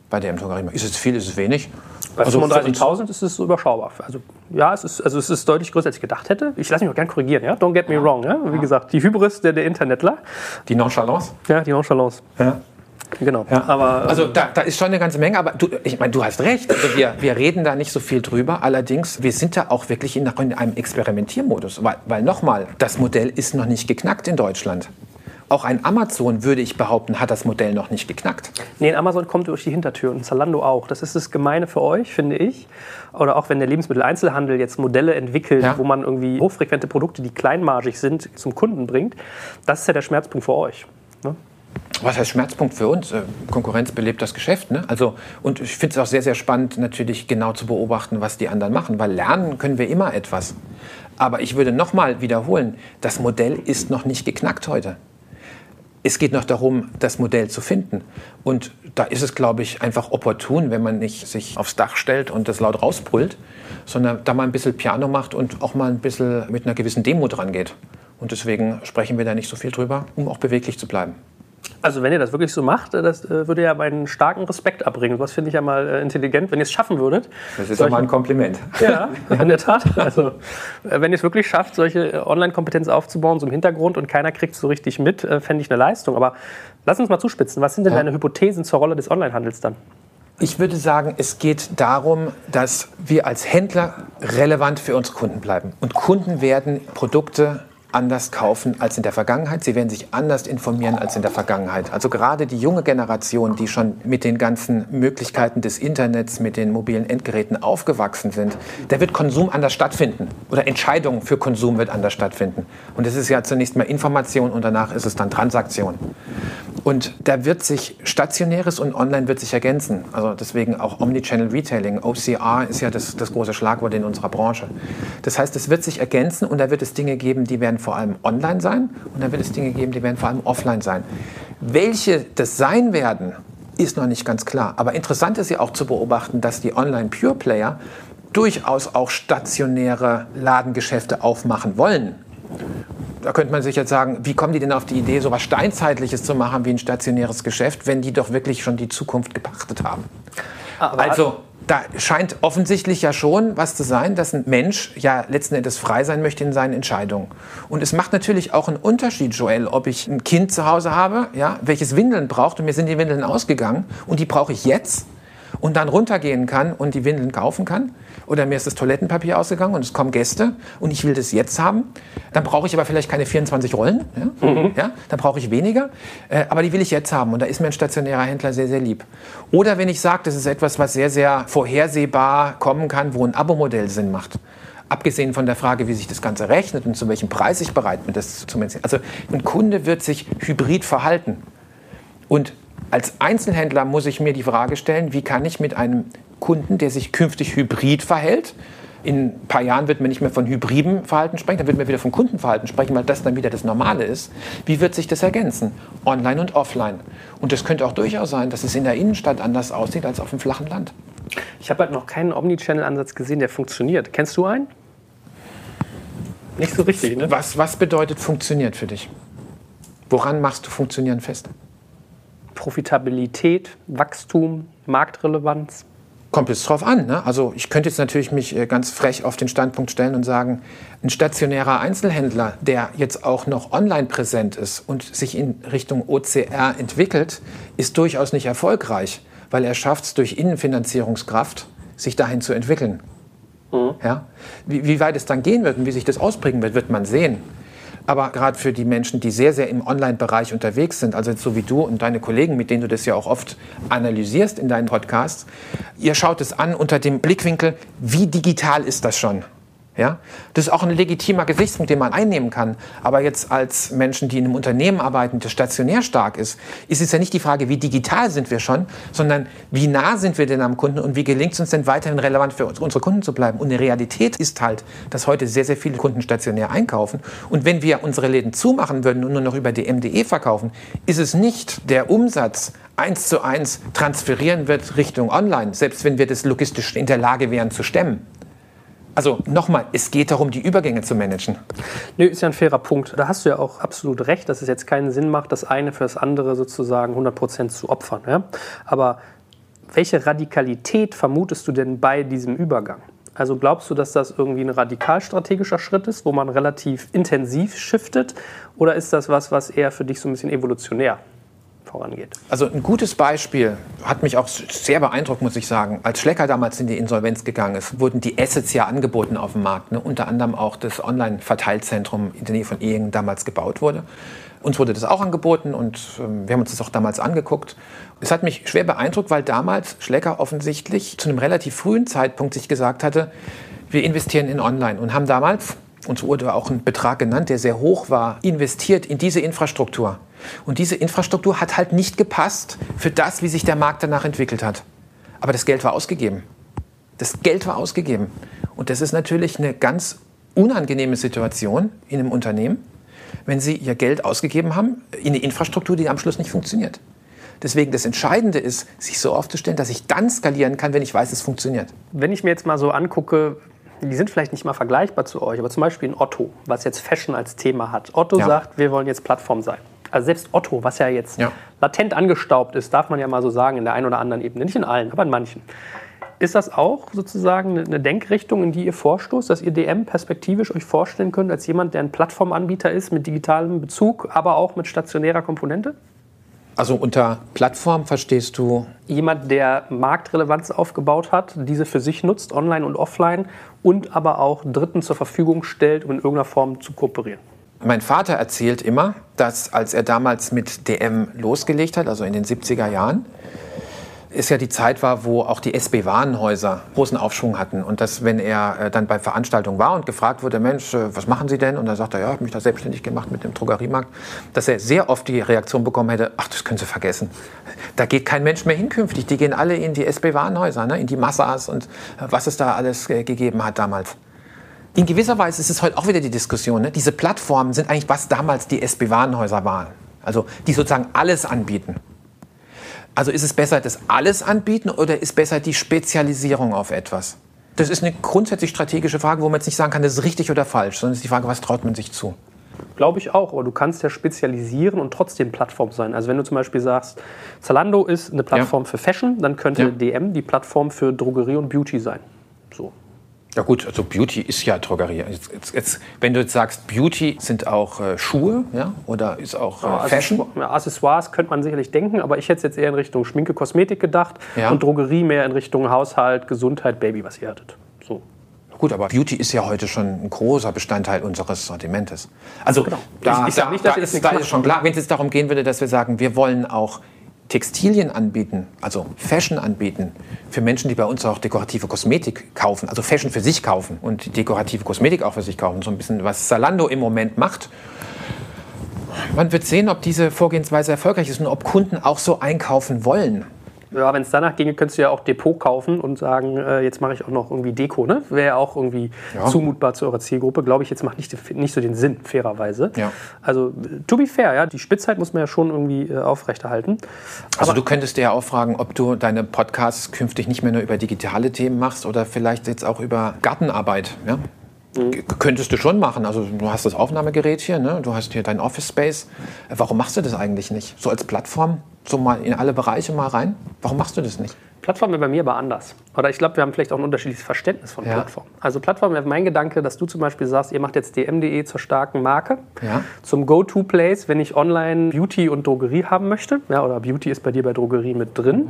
bei der M-Togarima. Ist es viel, ist es wenig? Bei also 35.000 ist es überschaubar. Also ja, es ist, also es ist deutlich größer, als ich gedacht hätte. Ich lasse mich auch gerne korrigieren, ja? Don't get me wrong. Ja? Wie gesagt, die Hybris der, der Internetler. Die Nonchalance? Ja, die Nonchalance. Ja. Genau. Ja. Aber, also da, da, ist schon eine ganze Menge, aber du, ich meine, du hast recht. Also wir, wir reden da nicht so viel drüber. Allerdings, wir sind da auch wirklich in, in einem Experimentiermodus. Weil, weil nochmal, das Modell ist noch nicht geknackt in Deutschland. Auch ein Amazon, würde ich behaupten, hat das Modell noch nicht geknackt. Nee, ein Amazon kommt durch die Hintertür und Zalando auch. Das ist das Gemeine für euch, finde ich. Oder auch wenn der Lebensmitteleinzelhandel jetzt Modelle entwickelt, ja. wo man irgendwie hochfrequente Produkte, die kleinmargig sind, zum Kunden bringt. Das ist ja der Schmerzpunkt für euch. Ne? Was heißt Schmerzpunkt für uns? Äh, Konkurrenz belebt das Geschäft. Ne? Also, und ich finde es auch sehr, sehr spannend, natürlich genau zu beobachten, was die anderen machen, weil lernen können wir immer etwas. Aber ich würde nochmal wiederholen, das Modell ist noch nicht geknackt heute. Es geht noch darum, das Modell zu finden. Und da ist es, glaube ich, einfach opportun, wenn man nicht sich aufs Dach stellt und das laut rausbrüllt, sondern da mal ein bisschen Piano macht und auch mal ein bisschen mit einer gewissen Demo dran geht. Und deswegen sprechen wir da nicht so viel drüber, um auch beweglich zu bleiben. Also wenn ihr das wirklich so macht, äh, das äh, würde ja meinen starken Respekt abbringen. Was finde ich ja mal äh, intelligent, wenn ihr es schaffen würdet. Das ist doch mal ein Kompliment. Ja, in der Tat. Also wenn ihr es wirklich schafft, solche Online-Kompetenz aufzubauen, so im Hintergrund und keiner kriegt es so richtig mit, fände ich eine Leistung. Aber lass uns mal zuspitzen. Was sind denn ja. deine Hypothesen zur Rolle des Online-Handels dann? Ich würde sagen, es geht darum, dass wir als Händler relevant für unsere Kunden bleiben. Und Kunden werden Produkte anders kaufen als in der Vergangenheit. Sie werden sich anders informieren als in der Vergangenheit. Also gerade die junge Generation, die schon mit den ganzen Möglichkeiten des Internets, mit den mobilen Endgeräten aufgewachsen sind, da wird Konsum anders stattfinden. Oder Entscheidungen für Konsum wird anders stattfinden. Und es ist ja zunächst mal Information und danach ist es dann Transaktion. Und da wird sich Stationäres und Online wird sich ergänzen. Also deswegen auch Omnichannel Retailing. OCR ist ja das, das große Schlagwort in unserer Branche. Das heißt, es wird sich ergänzen und da wird es Dinge geben, die werden vor allem online sein und dann wird es Dinge geben, die werden vor allem offline sein. Welche das sein werden, ist noch nicht ganz klar. Aber interessant ist ja auch zu beobachten, dass die Online-Pure-Player durchaus auch stationäre Ladengeschäfte aufmachen wollen. Da könnte man sich jetzt sagen, wie kommen die denn auf die Idee, so etwas Steinzeitliches zu machen wie ein stationäres Geschäft, wenn die doch wirklich schon die Zukunft gepachtet haben? Aber also da scheint offensichtlich ja schon was zu sein, dass ein Mensch ja letzten Endes frei sein möchte in seinen Entscheidungen. Und es macht natürlich auch einen Unterschied, Joel, ob ich ein Kind zu Hause habe, ja, welches Windeln braucht und mir sind die Windeln ausgegangen und die brauche ich jetzt und dann runtergehen kann und die Windeln kaufen kann oder mir ist das Toilettenpapier ausgegangen und es kommen Gäste und ich will das jetzt haben, dann brauche ich aber vielleicht keine 24 Rollen, ja? Mhm. Ja? dann brauche ich weniger, äh, aber die will ich jetzt haben und da ist mir ein stationärer Händler sehr, sehr lieb. Oder wenn ich sage, das ist etwas, was sehr, sehr vorhersehbar kommen kann, wo ein Abo-Modell Sinn macht. Abgesehen von der Frage, wie sich das Ganze rechnet und zu welchem Preis ich bereit bin, das zu finanzieren. Also ein Kunde wird sich hybrid verhalten. Und als Einzelhändler muss ich mir die Frage stellen, wie kann ich mit einem Kunden, der sich künftig hybrid verhält, in ein paar Jahren wird man nicht mehr von hybriden Verhalten sprechen, dann wird man wieder von Kundenverhalten sprechen, weil das dann wieder das Normale ist. Wie wird sich das ergänzen? Online und offline. Und es könnte auch durchaus sein, dass es in der Innenstadt anders aussieht als auf dem flachen Land. Ich habe halt noch keinen Omnichannel-Ansatz gesehen, der funktioniert. Kennst du einen? Nicht so richtig, ne? Was, was bedeutet funktioniert für dich? Woran machst du funktionieren fest? Profitabilität, Wachstum, Marktrelevanz. Kommt es drauf an. Ne? Also ich könnte jetzt natürlich mich äh, ganz frech auf den Standpunkt stellen und sagen, ein stationärer Einzelhändler, der jetzt auch noch online präsent ist und sich in Richtung OCR entwickelt, ist durchaus nicht erfolgreich, weil er schafft es durch Innenfinanzierungskraft, sich dahin zu entwickeln. Mhm. Ja? Wie, wie weit es dann gehen wird und wie sich das ausprägen wird, wird man sehen. Aber gerade für die Menschen, die sehr, sehr im Online-Bereich unterwegs sind, also so wie du und deine Kollegen, mit denen du das ja auch oft analysierst in deinen Podcasts, ihr schaut es an unter dem Blickwinkel, wie digital ist das schon? Ja? Das ist auch ein legitimer Gesichtspunkt, den man einnehmen kann. Aber jetzt als Menschen, die in einem Unternehmen arbeiten, das stationär stark ist, ist es ja nicht die Frage, wie digital sind wir schon, sondern wie nah sind wir denn am Kunden und wie gelingt es uns denn weiterhin relevant für unsere Kunden zu bleiben. Und die Realität ist halt, dass heute sehr, sehr viele Kunden stationär einkaufen. Und wenn wir unsere Läden zumachen würden und nur noch über die MDE verkaufen, ist es nicht der Umsatz eins zu eins transferieren wird Richtung Online, selbst wenn wir das logistisch in der Lage wären zu stemmen. Also nochmal, es geht darum, die Übergänge zu managen. Nö, ist ja ein fairer Punkt. Da hast du ja auch absolut recht, dass es jetzt keinen Sinn macht, das eine für das andere sozusagen 100 Prozent zu opfern. Ja? Aber welche Radikalität vermutest du denn bei diesem Übergang? Also glaubst du, dass das irgendwie ein radikalstrategischer Schritt ist, wo man relativ intensiv shiftet? Oder ist das was, was eher für dich so ein bisschen evolutionär vorangeht. Also ein gutes Beispiel hat mich auch sehr beeindruckt, muss ich sagen. Als Schlecker damals in die Insolvenz gegangen ist, wurden die Assets ja angeboten auf dem Markt. Ne? Unter anderem auch das Online-Verteilzentrum in der Nähe von Ehingen damals gebaut wurde. Uns wurde das auch angeboten und ähm, wir haben uns das auch damals angeguckt. Es hat mich schwer beeindruckt, weil damals Schlecker offensichtlich zu einem relativ frühen Zeitpunkt sich gesagt hatte, wir investieren in Online und haben damals, uns wurde auch ein Betrag genannt, der sehr hoch war, investiert in diese Infrastruktur. Und diese Infrastruktur hat halt nicht gepasst für das, wie sich der Markt danach entwickelt hat. Aber das Geld war ausgegeben. Das Geld war ausgegeben. Und das ist natürlich eine ganz unangenehme Situation in einem Unternehmen, wenn Sie Ihr Geld ausgegeben haben in eine Infrastruktur, die am Schluss nicht funktioniert. Deswegen das Entscheidende ist, sich so aufzustellen, dass ich dann skalieren kann, wenn ich weiß, es funktioniert. Wenn ich mir jetzt mal so angucke, die sind vielleicht nicht mal vergleichbar zu euch, aber zum Beispiel ein Otto, was jetzt Fashion als Thema hat. Otto ja. sagt, wir wollen jetzt Plattform sein also selbst Otto, was ja jetzt ja. latent angestaubt ist, darf man ja mal so sagen, in der einen oder anderen Ebene. Nicht in allen, aber in manchen. Ist das auch sozusagen eine Denkrichtung, in die ihr vorstoßt, dass ihr DM perspektivisch euch vorstellen könnt als jemand, der ein Plattformanbieter ist mit digitalem Bezug, aber auch mit stationärer Komponente? Also unter Plattform verstehst du? Jemand, der Marktrelevanz aufgebaut hat, diese für sich nutzt, online und offline, und aber auch Dritten zur Verfügung stellt, um in irgendeiner Form zu kooperieren. Mein Vater erzählt immer, dass als er damals mit DM losgelegt hat, also in den 70er Jahren, es ja die Zeit war, wo auch die SB-Warenhäuser großen Aufschwung hatten. Und dass, wenn er äh, dann bei Veranstaltungen war und gefragt wurde, Mensch, äh, was machen Sie denn? Und dann sagt er, ja, ich habe mich da selbstständig gemacht mit dem Drogeriemarkt, dass er sehr oft die Reaktion bekommen hätte, ach, das können Sie vergessen. Da geht kein Mensch mehr hinkünftig. Die gehen alle in die SB-Warenhäuser, ne? in die Massas und äh, was es da alles gegeben hat damals in gewisser Weise ist es heute auch wieder die Diskussion. Ne? Diese Plattformen sind eigentlich, was damals die SB-Warenhäuser waren. Also die sozusagen alles anbieten. Also ist es besser, das alles anbieten oder ist besser die Spezialisierung auf etwas? Das ist eine grundsätzlich strategische Frage, wo man jetzt nicht sagen kann, das ist richtig oder falsch, sondern es ist die Frage, was traut man sich zu? Glaube ich auch, aber du kannst ja spezialisieren und trotzdem Plattform sein. Also wenn du zum Beispiel sagst, Zalando ist eine Plattform ja. für Fashion, dann könnte ja. DM die Plattform für Drogerie und Beauty sein. So. Ja gut, also Beauty ist ja Drogerie. Jetzt, jetzt, jetzt, wenn du jetzt sagst, Beauty sind auch äh, Schuhe, ja, oder ist auch äh, ja, Fashion? Ja, Accessoires könnte man sicherlich denken, aber ich hätte jetzt eher in Richtung Schminke, Kosmetik gedacht ja. und Drogerie mehr in Richtung Haushalt, Gesundheit, Baby, was ihr hattet. So. Gut, aber Beauty ist ja heute schon ein großer Bestandteil unseres Sortimentes. Also genau. da, ich, ich da, nicht, da, ist, da ist schon klar, wenn es jetzt darum gehen würde, dass wir sagen, wir wollen auch Textilien anbieten, also Fashion anbieten, für Menschen, die bei uns auch dekorative Kosmetik kaufen, also Fashion für sich kaufen und dekorative Kosmetik auch für sich kaufen, so ein bisschen was Zalando im Moment macht. Man wird sehen, ob diese Vorgehensweise erfolgreich ist und ob Kunden auch so einkaufen wollen. Ja, wenn es danach ginge, könntest du ja auch Depot kaufen und sagen, äh, jetzt mache ich auch noch irgendwie Deko. Ne? Wäre ja auch irgendwie Ja. zumutbar zu eurer Zielgruppe. Glaube ich, jetzt macht nicht, nicht so den Sinn, fairerweise. Ja. Also, to be fair, ja, die Spitzheit muss man ja schon irgendwie äh, aufrechterhalten. Also du könntest dir ja auch fragen, ob du deine Podcasts künftig nicht mehr nur über digitale Themen machst oder vielleicht jetzt auch über Gartenarbeit. Ja? K- Könntest du schon machen. Also du hast das Aufnahmegerät hier, ne? du hast hier dein Office Space. Warum machst du das eigentlich nicht? So als Plattform, so mal in alle Bereiche mal rein? Warum machst du das nicht? Plattform wäre bei mir aber anders. Oder ich glaube, wir haben vielleicht auch ein unterschiedliches Verständnis von Ja. Plattform. Also Plattform wäre mein Gedanke, dass du zum Beispiel sagst, ihr macht jetzt dm.de zur starken Marke, Ja. zum Go-To-Place, wenn ich online Beauty und Drogerie haben möchte. Ja, oder Beauty ist bei dir bei Drogerie mit drin.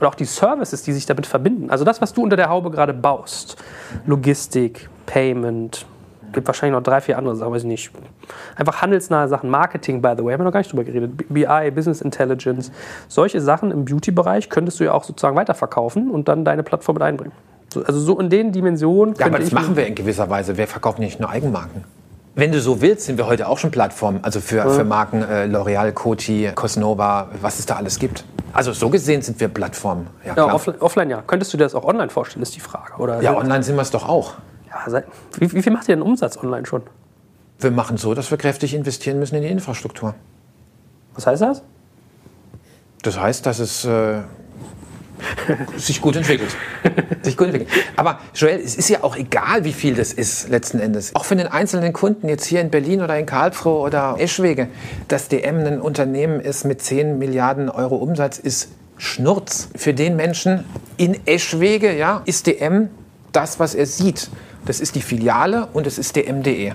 Oder auch die Services, die sich damit verbinden. Also das, was du unter der Haube gerade baust. Logistik, Payment, gibt wahrscheinlich noch drei, vier andere Sachen, weiß ich nicht. Einfach handelsnahe Sachen, Marketing, by the way, haben wir noch gar nicht drüber geredet. BI, Business Intelligence, solche Sachen im Beauty-Bereich könntest du ja auch sozusagen weiterverkaufen und dann deine Plattform mit einbringen. So, also so in den Dimensionen. Ja, aber das machen wir in gewisser Weise. Wir verkaufen nicht nur Eigenmarken. Wenn du so willst, sind wir heute auch schon Plattform. Also für, für Marken äh, L'Oreal, Coty, Cosnova, was es da alles gibt. Also so gesehen sind wir Plattform. Ja, Ja, offline, offline ja. Könntest du dir das auch online vorstellen, ist die Frage. Oder ja online sind wir es doch auch. Ja, wie, wie viel macht ihr denn Umsatz online schon? Wir machen so, dass wir kräftig investieren müssen in die Infrastruktur. Was heißt das? Das heißt, dass es äh, sich gut entwickelt. sich gut entwickelt. Aber Joel, es ist ja auch egal, wie viel das ist letzten Endes. Auch für den einzelnen Kunden jetzt hier in Berlin oder in Karlsruhe oder Eschwege, dass DM ein Unternehmen ist mit 10 Milliarden Euro Umsatz, ist Schnurz. Für den Menschen in Eschwege ja, ist DM das, was er sieht. Das ist die Filiale und es ist DM.de.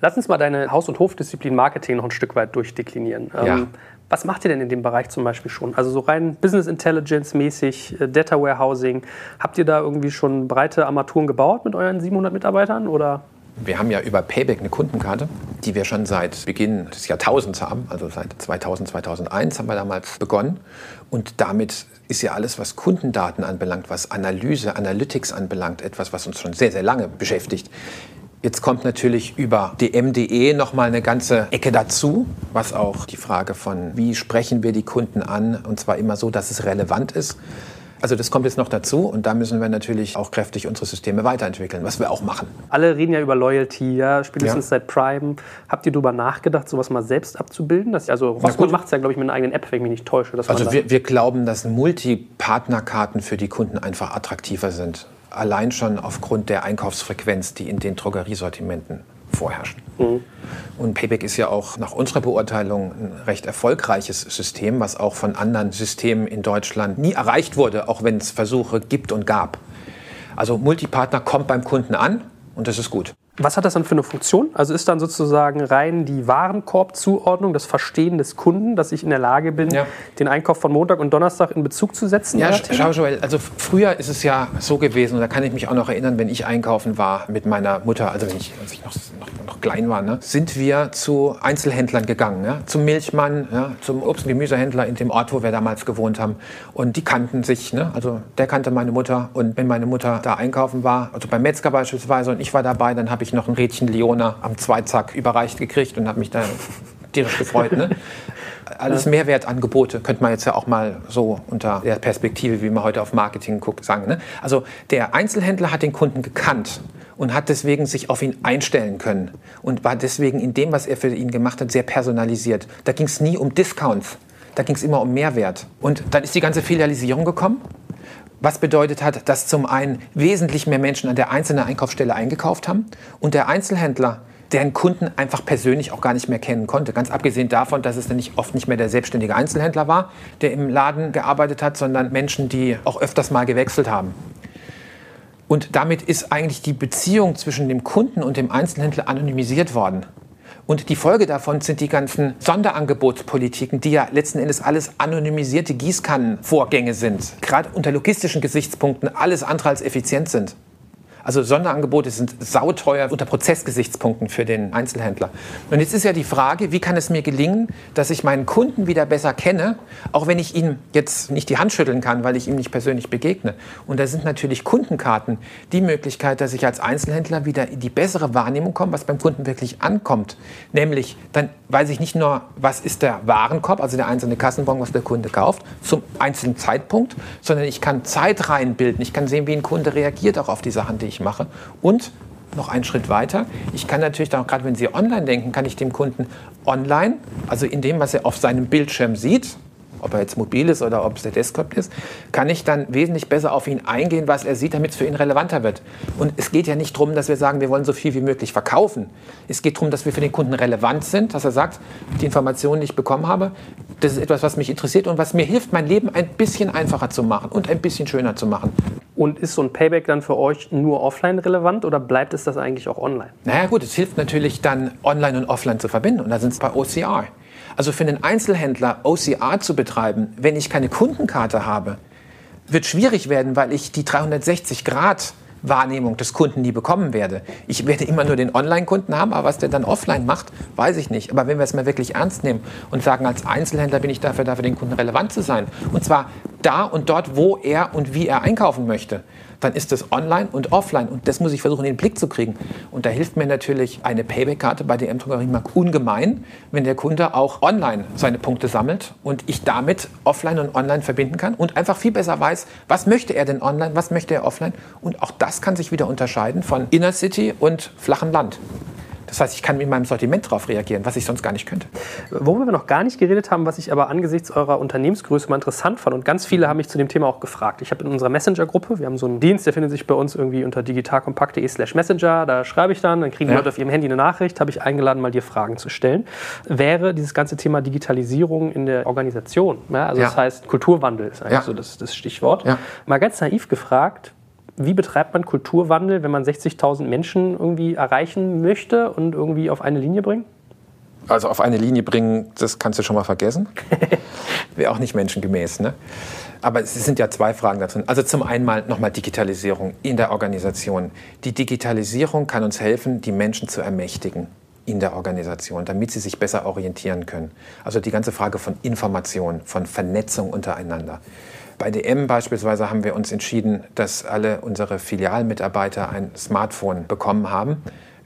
Lass uns mal deine Haus- und Hofdisziplin Marketing noch ein Stück weit durchdeklinieren. Ja. Ähm, was macht ihr denn in dem Bereich zum Beispiel schon? Also so rein Business Intelligence mäßig, äh, Data Warehousing. Habt ihr da irgendwie schon breite Armaturen gebaut mit euren 700 Mitarbeitern oder? Wir haben ja über Payback eine Kundenkarte, die wir schon seit Beginn des Jahrtausends haben, also seit 2000, 2001 haben wir damals begonnen. Und damit ist ja alles, was Kundendaten anbelangt, was Analyse, Analytics anbelangt, etwas, was uns schon sehr, sehr lange beschäftigt. Jetzt kommt natürlich über dm.de noch mal eine ganze Ecke dazu, was auch die Frage von, wie sprechen wir die Kunden an, und zwar immer so, dass es relevant ist. Also das kommt jetzt noch dazu und da müssen wir natürlich auch kräftig unsere Systeme weiterentwickeln, was wir auch machen. Alle reden ja über Loyalty, ja, spätestens Ja. seit Prime. Habt ihr darüber nachgedacht, sowas mal selbst abzubilden? Das, also Rossmann macht es ja, glaube ich, mit einer eigenen App, wenn ich mich nicht täusche. Dass Also wir, wir glauben, dass Multipartnerkarten für die Kunden einfach attraktiver sind. Allein schon aufgrund der Einkaufsfrequenz, die in den Drogeriesortimenten vorherrscht. Und Payback ist ja auch nach unserer Beurteilung ein recht erfolgreiches System, was auch von anderen Systemen in Deutschland nie erreicht wurde, auch wenn es Versuche gibt und gab. Also Multipartner kommt beim Kunden an und das ist gut. Was hat das dann für eine Funktion? Also ist dann sozusagen rein die Warenkorbzuordnung, das Verstehen des Kunden, dass ich in der Lage bin, Ja. den Einkauf von Montag und Donnerstag in Bezug zu setzen? Ja, schau, Joel, also früher ist es ja so gewesen, und da kann ich mich auch noch erinnern, wenn ich einkaufen war mit meiner Mutter, also wenn ich, als ich noch, noch, noch klein war, ne, sind wir zu Einzelhändlern gegangen, ja, zum Milchmann, ja, zum Obst- und Gemüsehändler in dem Ort, wo wir damals gewohnt haben. Und die kannten sich, ne, also der kannte meine Mutter. Und wenn meine Mutter da einkaufen war, also beim Metzger beispielsweise, und ich war dabei, dann habe ich noch ein Rädchen Leona am Zweizack überreicht gekriegt und habe mich da tierisch gefreut. Ne? Alles Mehrwertangebote, könnte man jetzt ja auch mal so unter der Perspektive, wie man heute auf Marketing guckt, sagen. Ne? Also der Einzelhändler hat den Kunden gekannt und hat deswegen sich auf ihn einstellen können und war deswegen in dem, was er für ihn gemacht hat, sehr personalisiert. Da ging es nie um Discounts, da ging es immer um Mehrwert. Und dann ist die ganze Filialisierung gekommen. Was bedeutet hat, dass zum einen wesentlich mehr Menschen an der einzelnen Einkaufsstelle eingekauft haben und der Einzelhändler deren Kunden einfach persönlich auch gar nicht mehr kennen konnte. Ganz abgesehen davon, dass es dann nicht, oft nicht mehr der selbstständige Einzelhändler war, der im Laden gearbeitet hat, sondern Menschen, die auch öfters mal gewechselt haben. Und damit ist eigentlich die Beziehung zwischen dem Kunden und dem Einzelhändler anonymisiert worden. Und die Folge davon sind die ganzen Sonderangebotspolitiken, die ja letzten Endes alles anonymisierte Gießkannenvorgänge sind. Gerade unter logistischen Gesichtspunkten alles andere als effizient sind. Also Sonderangebote sind sauteuer unter Prozessgesichtspunkten für den Einzelhändler. Und jetzt ist ja die Frage, wie kann es mir gelingen, dass ich meinen Kunden wieder besser kenne, auch wenn ich ihm jetzt nicht die Hand schütteln kann, weil ich ihm nicht persönlich begegne. Und da sind natürlich Kundenkarten die Möglichkeit, dass ich als Einzelhändler wieder in die bessere Wahrnehmung komme, was beim Kunden wirklich ankommt. Nämlich, dann weiß ich nicht nur, was ist der Warenkorb, also der einzelne Kassenbon, was der Kunde kauft, zum einzelnen Zeitpunkt, sondern ich kann Zeit reinbilden. Ich kann sehen, wie ein Kunde reagiert auch auf die Sachen, die ich mache. Und noch einen Schritt weiter. Ich kann natürlich auch, gerade wenn Sie online denken, kann ich dem Kunden online, also in dem, was er auf seinem Bildschirm sieht, ob er jetzt mobil ist oder ob es der Desktop ist, kann ich dann wesentlich besser auf ihn eingehen, was er sieht, damit es für ihn relevanter wird. Und es geht ja nicht darum, dass wir sagen, wir wollen so viel wie möglich verkaufen. Es geht darum, dass wir für den Kunden relevant sind, dass er sagt, die Informationen, die ich bekommen habe, das ist etwas, was mich interessiert und was mir hilft, mein Leben ein bisschen einfacher zu machen und ein bisschen schöner zu machen. Und ist so ein Payback dann für euch nur offline relevant oder bleibt es das eigentlich auch online? Naja gut, es hilft natürlich dann online und offline zu verbinden und da sind es bei OCR. Also für einen Einzelhändler OCR zu betreiben, wenn ich keine Kundenkarte habe, wird schwierig werden, weil ich die 360 Grad Wahrnehmung des Kunden nie bekommen werde. Ich werde immer nur den Online-Kunden haben, aber was der dann offline macht, weiß ich nicht. Aber wenn wir es mal wirklich ernst nehmen und sagen, als Einzelhändler bin ich dafür, dafür den Kunden relevant zu sein, und zwar da und dort, wo er und wie er einkaufen möchte, dann ist das online und offline. Und das muss ich versuchen, in den Blick zu kriegen. Und da hilft mir natürlich eine Payback-Karte bei DM Drogeriemarkt ungemein, wenn der Kunde auch online seine Punkte sammelt und ich damit offline und online verbinden kann und einfach viel besser weiß, was möchte er denn online, was möchte er offline. Und auch das kann sich wieder unterscheiden von Inner City und flachem Land. Das heißt, ich kann mit meinem Sortiment darauf reagieren, was ich sonst gar nicht könnte. Worüber wir noch gar nicht geredet haben, was ich aber angesichts eurer Unternehmensgröße mal interessant fand und ganz viele haben mich zu dem Thema auch gefragt. Ich habe in unserer Messenger-Gruppe, wir haben so einen Dienst, der findet sich bei uns irgendwie unter digitalkompakt.de slash Messenger, da schreibe ich dann, dann kriegen ja. Leute auf ihrem Handy eine Nachricht, habe ich eingeladen, mal dir Fragen zu stellen. Wäre dieses ganze Thema Digitalisierung in der Organisation, ja, also ja. das heißt Kulturwandel ist eigentlich so das, das Stichwort, mal ganz naiv gefragt, wie betreibt man Kulturwandel, wenn man 60.000 Menschen irgendwie erreichen möchte und irgendwie auf eine Linie bringen? Also auf eine Linie bringen, das kannst du schon mal vergessen. Wäre auch nicht menschengemäß. Ne? Aber es sind ja zwei Fragen da drin. Also zum einen mal nochmal Digitalisierung in der Organisation. Die Digitalisierung kann uns helfen, die Menschen zu ermächtigen in der Organisation, damit sie sich besser orientieren können. Also die ganze Frage von Information, von Vernetzung untereinander. Bei DM beispielsweise haben wir uns entschieden, dass alle unsere Filialmitarbeiter ein Smartphone bekommen haben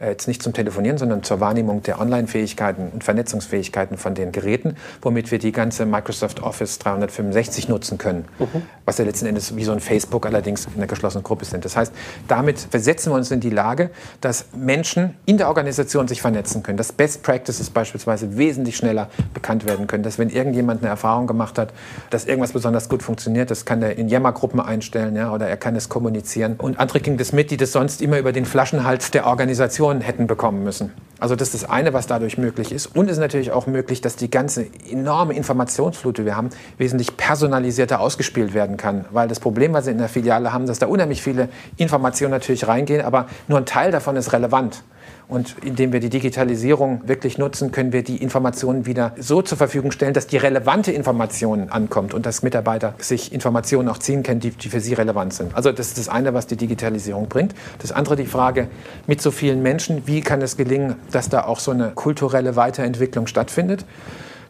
jetzt nicht zum Telefonieren, sondern zur Wahrnehmung der Online-Fähigkeiten und Vernetzungsfähigkeiten von den Geräten, womit wir die ganze Microsoft Office 365 nutzen können, mhm. was ja letzten Endes wie so ein Facebook allerdings in einer geschlossenen Gruppe sind. Das heißt, damit versetzen wir uns in die Lage, dass Menschen in der Organisation sich vernetzen können, dass Best Practices beispielsweise wesentlich schneller bekannt werden können, dass wenn irgendjemand eine Erfahrung gemacht hat, dass irgendwas besonders gut funktioniert, das kann er in Yammer-Gruppen einstellen ja, oder er kann es kommunizieren. Und andere kriegen das mit, die das sonst immer über den Flaschenhals der Organisation Informationen hätten bekommen müssen. Also das ist das eine, was dadurch möglich ist. Und es ist natürlich auch möglich, dass die ganze enorme Informationsflut, die wir haben, wesentlich personalisierter ausgespielt werden kann. Weil das Problem, was wir in der Filiale haben, dass da unheimlich viele Informationen natürlich reingehen, aber nur ein Teil davon ist relevant. Und indem wir die Digitalisierung wirklich nutzen, können wir die Informationen wieder so zur Verfügung stellen, dass die relevante Information ankommt und dass Mitarbeiter sich Informationen auch ziehen können, die, die für sie relevant sind. Also das ist das eine, was die Digitalisierung bringt. Das andere die Frage, mit so vielen Menschen, wie kann es gelingen, dass da auch so eine kulturelle Weiterentwicklung stattfindet?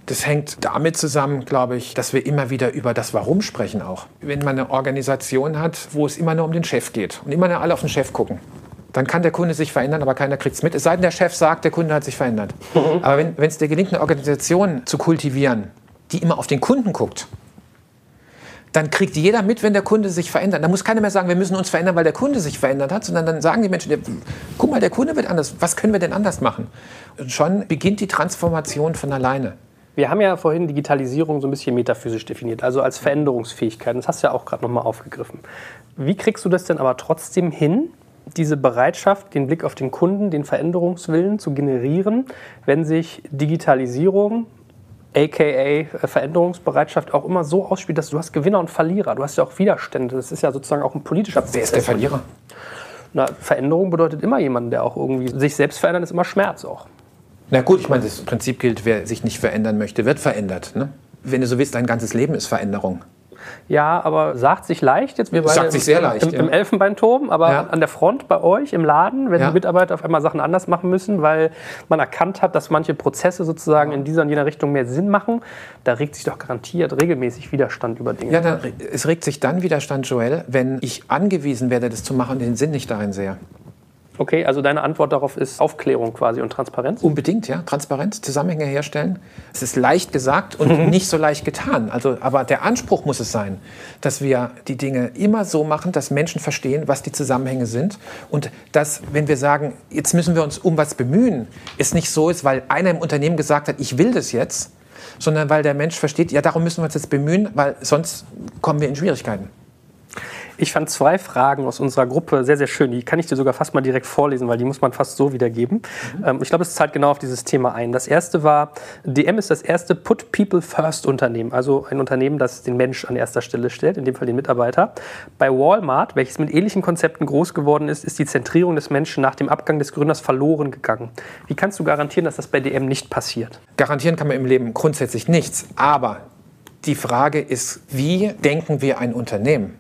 Das hängt damit zusammen, glaube ich, dass wir immer wieder über das Warum sprechen auch. Wenn man eine Organisation hat, wo es immer nur um den Chef geht und immer nur alle auf den Chef gucken, dann kann der Kunde sich verändern, aber keiner kriegt es mit. Es sei denn, der Chef sagt, der Kunde hat sich verändert. Mhm. Aber wenn es dir gelingt, eine Organisation zu kultivieren, die immer auf den Kunden guckt, dann kriegt jeder mit, wenn der Kunde sich verändert. Da muss keiner mehr sagen, wir müssen uns verändern, weil der Kunde sich verändert hat, sondern dann sagen die Menschen, guck mal, der Kunde wird anders. Was können wir denn anders machen? Und schon beginnt die Transformation von alleine. Wir haben ja vorhin Digitalisierung so ein bisschen metaphysisch definiert, also als Veränderungsfähigkeit. Das hast du ja auch gerade nochmal aufgegriffen. Wie kriegst du das denn aber trotzdem hin, diese Bereitschaft, den Blick auf den Kunden, den Veränderungswillen zu generieren, wenn sich Digitalisierung, aka äh, Veränderungsbereitschaft, auch immer so ausspielt, dass du hast Gewinner und Verlierer, du hast ja auch Widerstände. Das ist ja sozusagen auch ein politischer Prozess. Wer ist der Verlierer? Na, Veränderung bedeutet immer jemanden, der auch irgendwie sich selbst verändert, ist immer Schmerz auch. Na gut, ich meine, das Prinzip gilt, wer sich nicht verändern möchte, wird verändert. Ne? Wenn du so willst, dein ganzes Leben ist Veränderung. Ja, aber sagt sich leicht jetzt. Wir beide sagt sich sehr leicht. Im, im Elfenbeinturm, aber ja. an der Front bei euch im Laden, wenn ja. die Mitarbeiter auf einmal Sachen anders machen müssen, weil man erkannt hat, dass manche Prozesse sozusagen in dieser und jener Richtung mehr Sinn machen, da regt sich doch garantiert regelmäßig Widerstand über Dinge. Ja, dann, es regt sich dann Widerstand, Joel, wenn ich angewiesen werde, das zu machen und den Sinn nicht darin sehe. Okay, also deine Antwort darauf ist Aufklärung quasi und Transparenz? Unbedingt, ja. Transparenz, Zusammenhänge herstellen. Es ist leicht gesagt und mhm. nicht so leicht getan. Also, aber der Anspruch muss es sein, dass wir die Dinge immer so machen, dass Menschen verstehen, was die Zusammenhänge sind. Und dass, wenn wir sagen, jetzt müssen wir uns um was bemühen, es nicht so ist, weil einer im Unternehmen gesagt hat, ich will das jetzt, sondern weil der Mensch versteht, ja, darum müssen wir uns jetzt bemühen, weil sonst kommen wir in Schwierigkeiten. Ich fand zwei Fragen aus unserer Gruppe sehr, sehr schön. Die kann ich dir sogar fast mal direkt vorlesen, weil die muss man fast so wiedergeben. Mhm. Ähm, ich glaube, es zahlt genau auf dieses Thema ein. Das erste war, DM ist das erste Put People First Unternehmen, also ein Unternehmen, das den Mensch an erster Stelle stellt, in dem Fall den Mitarbeiter. Bei Walmart, welches mit ähnlichen Konzepten groß geworden ist, ist die Zentrierung des Menschen nach dem Abgang des Gründers verloren gegangen. Wie kannst du garantieren, dass das bei DM nicht passiert? Garantieren kann man im Leben grundsätzlich nichts, aber die Frage ist, wie denken wir ein Unternehmen?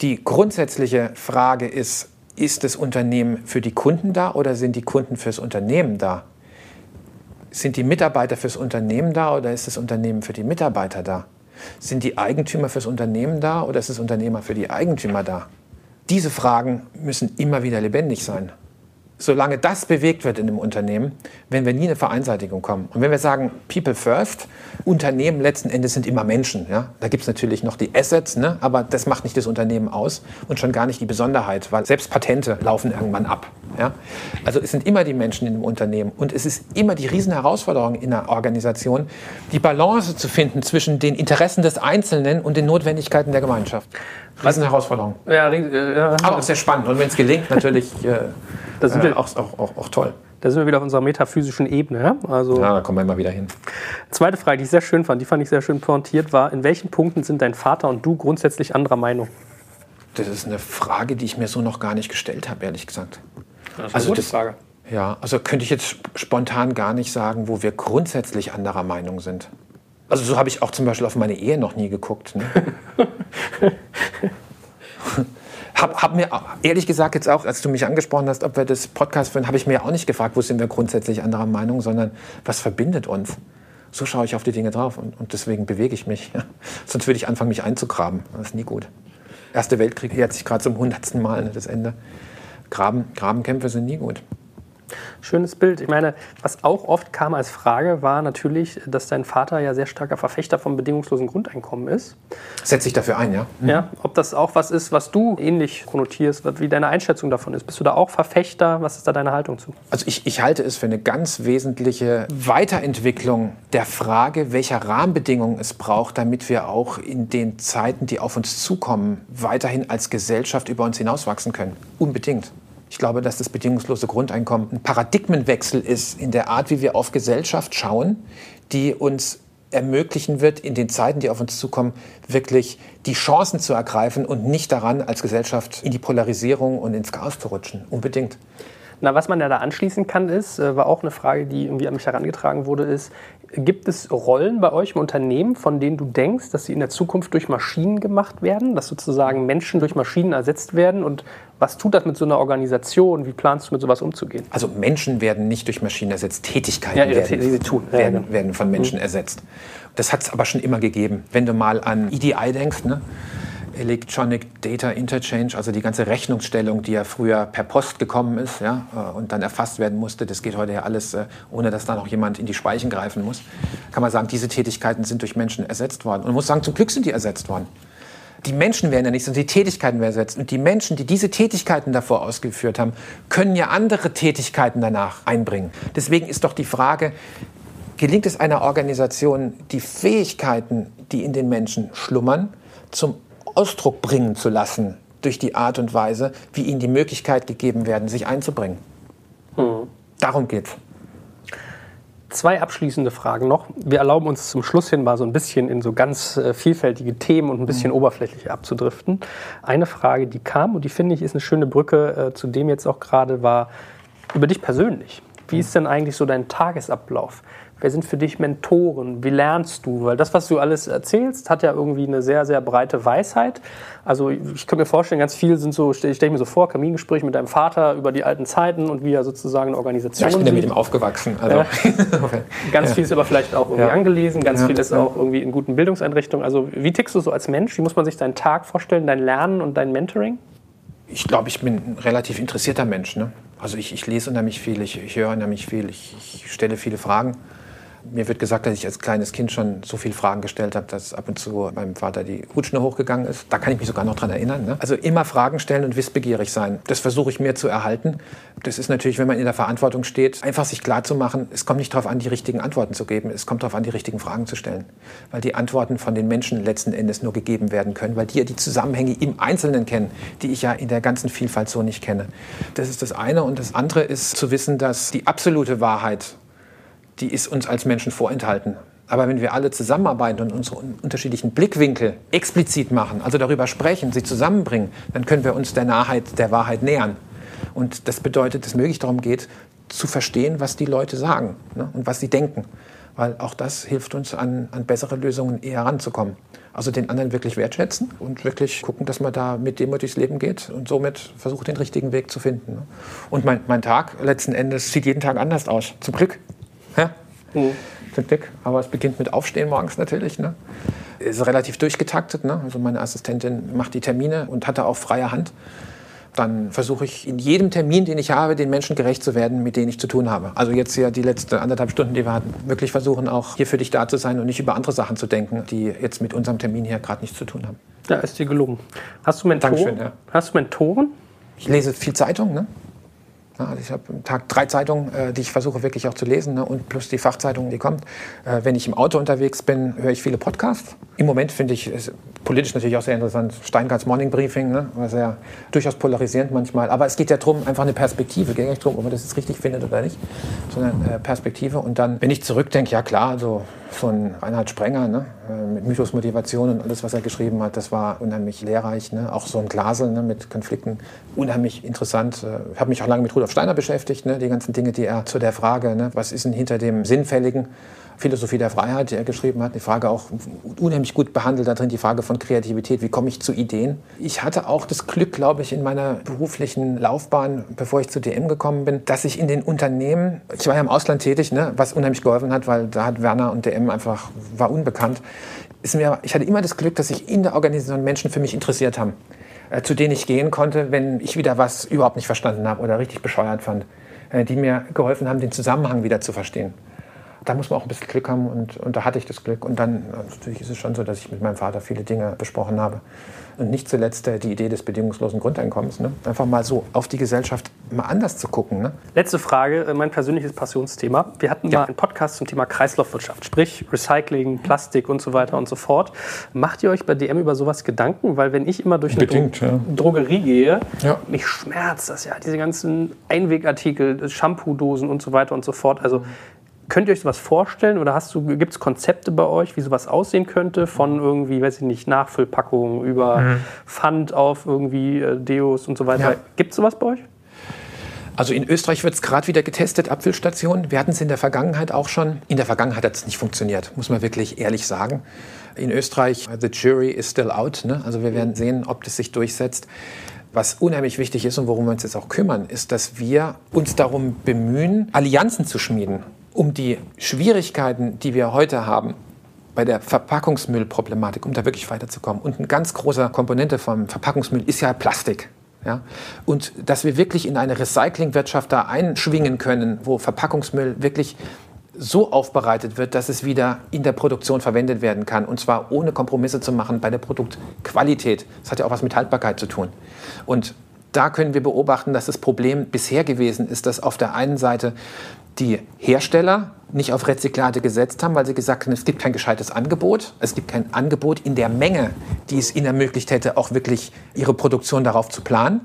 Die grundsätzliche Frage ist, ist das Unternehmen für die Kunden da oder sind die Kunden fürs Unternehmen da? Sind die Mitarbeiter fürs Unternehmen da oder ist das Unternehmen für die Mitarbeiter da? Sind die Eigentümer fürs Unternehmen da oder ist das Unternehmer für die Eigentümer da? Diese Fragen müssen immer wieder lebendig sein solange das bewegt wird in einem Unternehmen, werden wir nie eine Vereinseitigung kommen. Und wenn wir sagen, People First, Unternehmen letzten Endes sind immer Menschen. Ja? Da gibt es natürlich noch die Assets, ne? aber das macht nicht das Unternehmen aus und schon gar nicht die Besonderheit, weil selbst Patente laufen irgendwann ab. Ja? Also es sind immer die Menschen in einem Unternehmen und es ist immer die Riesenherausforderung in einer Organisation, die Balance zu finden zwischen den Interessen des Einzelnen und den Notwendigkeiten der Gemeinschaft. Riesenherausforderung. Ja, äh, ja. Aber auch sehr spannend und wenn es gelingt, natürlich. Äh, da sind wir auch, auch, auch, auch toll. Da sind wir wieder auf unserer metaphysischen Ebene. Ja? Also, ja, da kommen wir immer wieder hin. Zweite Frage, die ich sehr schön fand, die fand ich sehr schön pointiert, war, in welchen Punkten sind dein Vater und du grundsätzlich anderer Meinung? Das ist eine Frage, die ich mir so noch gar nicht gestellt habe, ehrlich gesagt. Das ist eine also gute das, Frage. Ja, also könnte ich jetzt spontan gar nicht sagen, wo wir grundsätzlich anderer Meinung sind. Also so habe ich auch zum Beispiel auf meine Ehe noch nie geguckt. Ne? Hab, hab mir ehrlich gesagt jetzt auch, als du mich angesprochen hast, ob wir das Podcast führen, habe ich mir auch nicht gefragt, wo sind wir grundsätzlich anderer Meinung, sondern was verbindet uns. So schaue ich auf die Dinge drauf und, und deswegen bewege ich mich. Sonst würde ich anfangen, mich einzugraben. Das ist nie gut. Erste Weltkrieg jährt sich gerade zum hundertsten Mal, ne, das Ende. Graben, Grabenkämpfe sind nie gut. Schönes Bild. Ich meine, was auch oft kam als Frage, war natürlich, dass dein Vater ja sehr starker Verfechter vom bedingungslosen Grundeinkommen ist. Setzt sich dafür ein, ja? Mhm. Ja, ob das auch was ist, was du ähnlich konnotierst, wie deine Einschätzung davon ist. Bist du da auch Verfechter? Was ist da deine Haltung zu? Also ich, ich halte es für eine ganz wesentliche Weiterentwicklung der Frage, welcher Rahmenbedingungen es braucht, damit wir auch in den Zeiten, die auf uns zukommen, weiterhin als Gesellschaft über uns hinauswachsen können. Unbedingt. Ich glaube, dass das bedingungslose Grundeinkommen ein Paradigmenwechsel ist in der Art, wie wir auf Gesellschaft schauen, die uns ermöglichen wird, in den Zeiten, die auf uns zukommen, wirklich die Chancen zu ergreifen und nicht daran, als Gesellschaft in die Polarisierung und ins Chaos zu rutschen. Unbedingt. Na, was man ja da anschließen kann, ist, äh, war auch eine Frage, die irgendwie an mich herangetragen wurde, ist, gibt es Rollen bei euch im Unternehmen, von denen du denkst, dass sie in der Zukunft durch Maschinen gemacht werden, dass sozusagen Menschen durch Maschinen ersetzt werden? Und was tut das mit so einer Organisation? Wie planst du mit sowas umzugehen? Also Menschen werden nicht durch Maschinen ersetzt, Tätigkeiten ja, werden, sie tun. Werden, ja, genau. werden von Menschen mhm. ersetzt. Das hat es aber schon immer gegeben. Wenn du mal an EDI denkst, ne? Electronic Data Interchange, also die ganze Rechnungsstellung, die ja früher per Post gekommen ist ja, äh, und dann erfasst werden musste, das geht heute ja alles, äh, ohne dass da noch jemand in die Speichen greifen muss, kann man sagen, diese Tätigkeiten sind durch Menschen ersetzt worden. Und man muss sagen, zum Glück sind die ersetzt worden. Die Menschen werden ja nicht, sondern die Tätigkeiten werden ersetzt. Und die Menschen, die diese Tätigkeiten davor ausgeführt haben, können ja andere Tätigkeiten danach einbringen. Deswegen ist doch die Frage, gelingt es einer Organisation, die Fähigkeiten, die in den Menschen schlummern, zum Ausdruck bringen zu lassen durch die Art und Weise, wie ihnen die Möglichkeit gegeben werden, sich einzubringen. Hm. Darum geht's. Zwei abschließende Fragen noch. Wir erlauben uns zum Schluss hin mal so ein bisschen in so ganz äh, vielfältige Themen und ein bisschen mhm. oberflächlich abzudriften. Eine Frage, die kam und die finde ich ist eine schöne Brücke äh, zu dem jetzt auch gerade war, über dich persönlich. Wie ist denn eigentlich so dein Tagesablauf? Wer sind für dich Mentoren? Wie lernst du? Weil das, was du alles erzählst, hat ja irgendwie eine sehr, sehr breite Weisheit. Also ich kann mir vorstellen, ganz viel sind so, stelle stell ich mir so vor, Kamingespräche mit deinem Vater über die alten Zeiten und wie er sozusagen eine Organisation Ja, ich bin ja mit ihm aufgewachsen. Also. Ja. Ganz Ja. viel ist aber vielleicht auch irgendwie angelesen, ganz viel ist auch irgendwie in guten Bildungseinrichtungen. Also wie tickst du so als Mensch? Wie muss man sich deinen Tag vorstellen, dein Lernen und dein Mentoring? Ich glaube, ich bin ein relativ interessierter Mensch. Ne? Also ich, ich lese unheimlich viel, ich, ich höre unheimlich viel, ich, ich stelle viele Fragen. Mir wird gesagt, dass ich als kleines Kind schon so viele Fragen gestellt habe, dass ab und zu meinem Vater die Hutschnur hochgegangen ist. Da kann ich mich sogar noch dran erinnern. Ne? Also immer Fragen stellen und wissbegierig sein. Das versuche ich mir zu erhalten. Das ist natürlich, wenn man in der Verantwortung steht, einfach sich klar zu machen, es kommt nicht darauf an, die richtigen Antworten zu geben. Es kommt darauf an, die richtigen Fragen zu stellen. Weil die Antworten von den Menschen letzten Endes nur gegeben werden können, weil die ja die Zusammenhänge im Einzelnen kennen, die ich ja in der ganzen Vielfalt so nicht kenne. Das ist das eine. Und das andere ist zu wissen, dass die absolute Wahrheit die ist uns als Menschen vorenthalten. Aber wenn wir alle zusammenarbeiten und unsere un- unterschiedlichen Blickwinkel explizit machen, also darüber sprechen, sie zusammenbringen, dann können wir uns der Naheit, der Wahrheit nähern. Und das bedeutet, dass es möglich darum geht, zu verstehen, was die Leute sagen ne, und was sie denken. Weil auch das hilft uns, an, an bessere Lösungen eher ranzukommen. Also den anderen wirklich wertschätzen und wirklich gucken, dass man da mit dem durchs Leben geht und somit versucht, den richtigen Weg zu finden. ne. Und mein, mein Tag letzten Endes sieht jeden Tag anders aus. Zum Glück. Ja? Zum Glück. Aber es beginnt mit Aufstehen morgens natürlich. Ne? Ist relativ durchgetaktet. Ne? Also meine Assistentin macht die Termine und hatte auch freie Hand. Dann versuche ich in jedem Termin, den ich habe, den Menschen gerecht zu werden, mit denen ich zu tun habe. Also jetzt ja die letzten anderthalb Stunden, die wir hatten, wirklich versuchen auch hier für dich da zu sein und nicht über andere Sachen zu denken, die jetzt mit unserem Termin hier gerade nichts zu tun haben. Ja, ist dir gelungen. Hast du Mentoren? Dankeschön, ja. Hast du Mentoren? Ich lese viel Zeitung. Ne? Also ich habe am Tag drei Zeitungen, äh, die ich versuche wirklich auch zu lesen ne? und plus die Fachzeitung, die kommt. Äh, wenn ich im Auto unterwegs bin, höre ich viele Podcasts. Im Moment finde ich es politisch natürlich auch sehr interessant. Steingarts Morning Briefing, ne? war sehr durchaus polarisierend manchmal. Aber es geht ja darum, einfach eine Perspektive. Geht nicht darum, ob man das jetzt richtig findet oder nicht, sondern äh, Perspektive. Und dann, wenn ich zurückdenke, ja klar, so von Reinhard Sprenger ne? äh, mit Mythos Motivation und alles, was er geschrieben hat, das war unheimlich lehrreich. Ne? Auch so ein Glasel ne? mit Konflikten, unheimlich interessant. Äh, Ich habe mich auch lange mit Rudolf Steiner beschäftigt, ne? die ganzen Dinge, die er zu der Frage, ne? was ist denn hinter dem Sinnfälligen, Philosophie der Freiheit, die er geschrieben hat, die Frage auch unheimlich gut behandelt da drin, die Frage von Kreativität, wie komme ich zu Ideen. Ich hatte auch das Glück, glaube ich, in meiner beruflichen Laufbahn, bevor ich zu DM gekommen bin, dass ich in den Unternehmen, ich war ja im Ausland tätig, ne, was unheimlich geholfen hat, weil da hat Werner und DM einfach, war unbekannt. Mir, ich hatte immer das Glück, dass sich in der Organisation Menschen für mich interessiert haben, äh, zu denen ich gehen konnte, wenn ich wieder was überhaupt nicht verstanden habe oder richtig bescheuert fand, äh, die mir geholfen haben, den Zusammenhang wieder zu verstehen da muss man auch ein bisschen Glück haben und, und da hatte ich das Glück. Und dann äh, natürlich ist es schon so, dass ich mit meinem Vater viele Dinge besprochen habe. Und nicht zuletzt äh, die Idee des bedingungslosen Grundeinkommens. Ne? Einfach mal so auf die Gesellschaft mal anders zu gucken. Ne? Letzte Frage, äh, mein persönliches Passionsthema. Wir hatten Ja. mal einen Podcast zum Thema Kreislaufwirtschaft, sprich Recycling, Plastik und so weiter und so fort. Macht ihr euch bei DM über sowas Gedanken? Weil wenn ich immer durch eine Bedingt, ja. Drogerie gehe, Ja. mich schmerzt das ja. Diese ganzen Einwegartikel, Shampoo-Dosen und so weiter und so fort. Also Könnt ihr euch sowas vorstellen oder gibt es Konzepte bei euch, wie sowas aussehen könnte? Von irgendwie, weiß ich nicht, Nachfüllpackungen über Pfand auf irgendwie äh, Deos und so weiter. Ja. Gibt es sowas bei euch? Also in Österreich wird es gerade wieder getestet, Abfüllstationen. Wir hatten es in der Vergangenheit auch schon. In der Vergangenheit hat es nicht funktioniert, muss man wirklich ehrlich sagen. In Österreich, the jury is still out. Ne? Also wir werden sehen, ob das sich durchsetzt. Was unheimlich wichtig ist und worum wir uns jetzt auch kümmern, ist, dass wir uns darum bemühen, Allianzen zu schmieden, um die Schwierigkeiten, die wir heute haben, bei der Verpackungsmüllproblematik, um da wirklich weiterzukommen. Und eine ganz große Komponente vom Verpackungsmüll ist ja Plastik. Ja? Und dass wir wirklich in eine Recyclingwirtschaft da einschwingen können, wo Verpackungsmüll wirklich so aufbereitet wird, dass es wieder in der Produktion verwendet werden kann. Und zwar ohne Kompromisse zu machen bei der Produktqualität. Das hat ja auch was mit Haltbarkeit zu tun. Und da können wir beobachten, dass das Problem bisher gewesen ist, dass auf der einen Seite die Hersteller nicht auf Rezyklate gesetzt haben, weil sie gesagt haben, es gibt kein gescheites Angebot. Es gibt kein Angebot in der Menge, die es ihnen ermöglicht hätte, auch wirklich ihre Produktion darauf zu planen.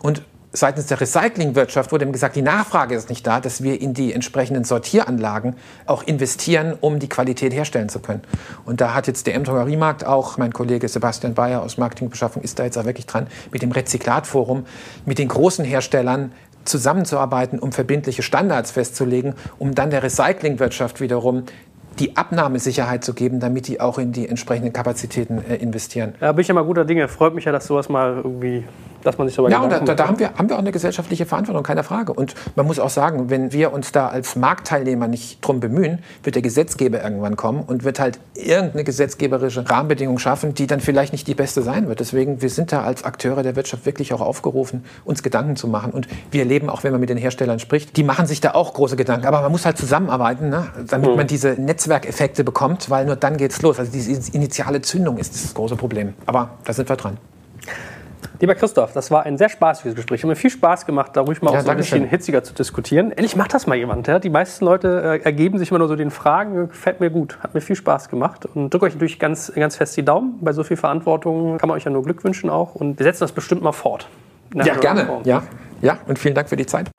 Und seitens der Recyclingwirtschaft wurde ihm gesagt, die Nachfrage ist nicht da, dass wir in die entsprechenden Sortieranlagen auch investieren, um die Qualität herstellen zu können. Und da hat jetzt der M-Drogeriemarkt auch, mein Kollege Sebastian Bayer aus Marketingbeschaffung ist da jetzt auch wirklich dran, mit dem Rezyklatforum, mit den großen Herstellern zusammenzuarbeiten, um verbindliche Standards festzulegen, um dann der Recyclingwirtschaft wiederum die Abnahmesicherheit zu geben, damit die auch in die entsprechenden Kapazitäten äh, investieren. Ja, bin ich ja mal guter Dinge. Freut mich ja, dass sowas mal irgendwie dass man sich darüber Ja, und da, da, da haben, wir, haben wir auch eine gesellschaftliche Verantwortung, keine Frage. Und man muss auch sagen, wenn wir uns da als Marktteilnehmer nicht drum bemühen, wird der Gesetzgeber irgendwann kommen und wird halt irgendeine gesetzgeberische Rahmenbedingung schaffen, die dann vielleicht nicht die beste sein wird. Deswegen, wir sind da als Akteure der Wirtschaft wirklich auch aufgerufen, uns Gedanken zu machen. Und wir erleben auch, wenn man mit den Herstellern spricht, die machen sich da auch große Gedanken. Aber man muss halt zusammenarbeiten, ne? damit mhm. man diese Netzwerkeffekte bekommt, weil nur dann geht's los. Also diese initiale Zündung ist das große Problem. Aber da sind wir dran. Lieber Christoph, das war ein sehr spaßiges Gespräch. Hat mir viel Spaß gemacht, da ruhig mal ja, auch so ein bisschen hitziger zu diskutieren. Endlich macht das mal jemand. Ja? Die meisten Leute äh, ergeben sich immer nur so den Fragen. Gefällt mir gut. Hat mir viel Spaß gemacht. Und drücke euch natürlich ganz, ganz fest die Daumen. Bei so viel Verantwortung kann man euch ja nur Glück wünschen auch. Und wir setzen das bestimmt mal fort. Ja, gerne. Ja. ja, und vielen Dank für die Zeit.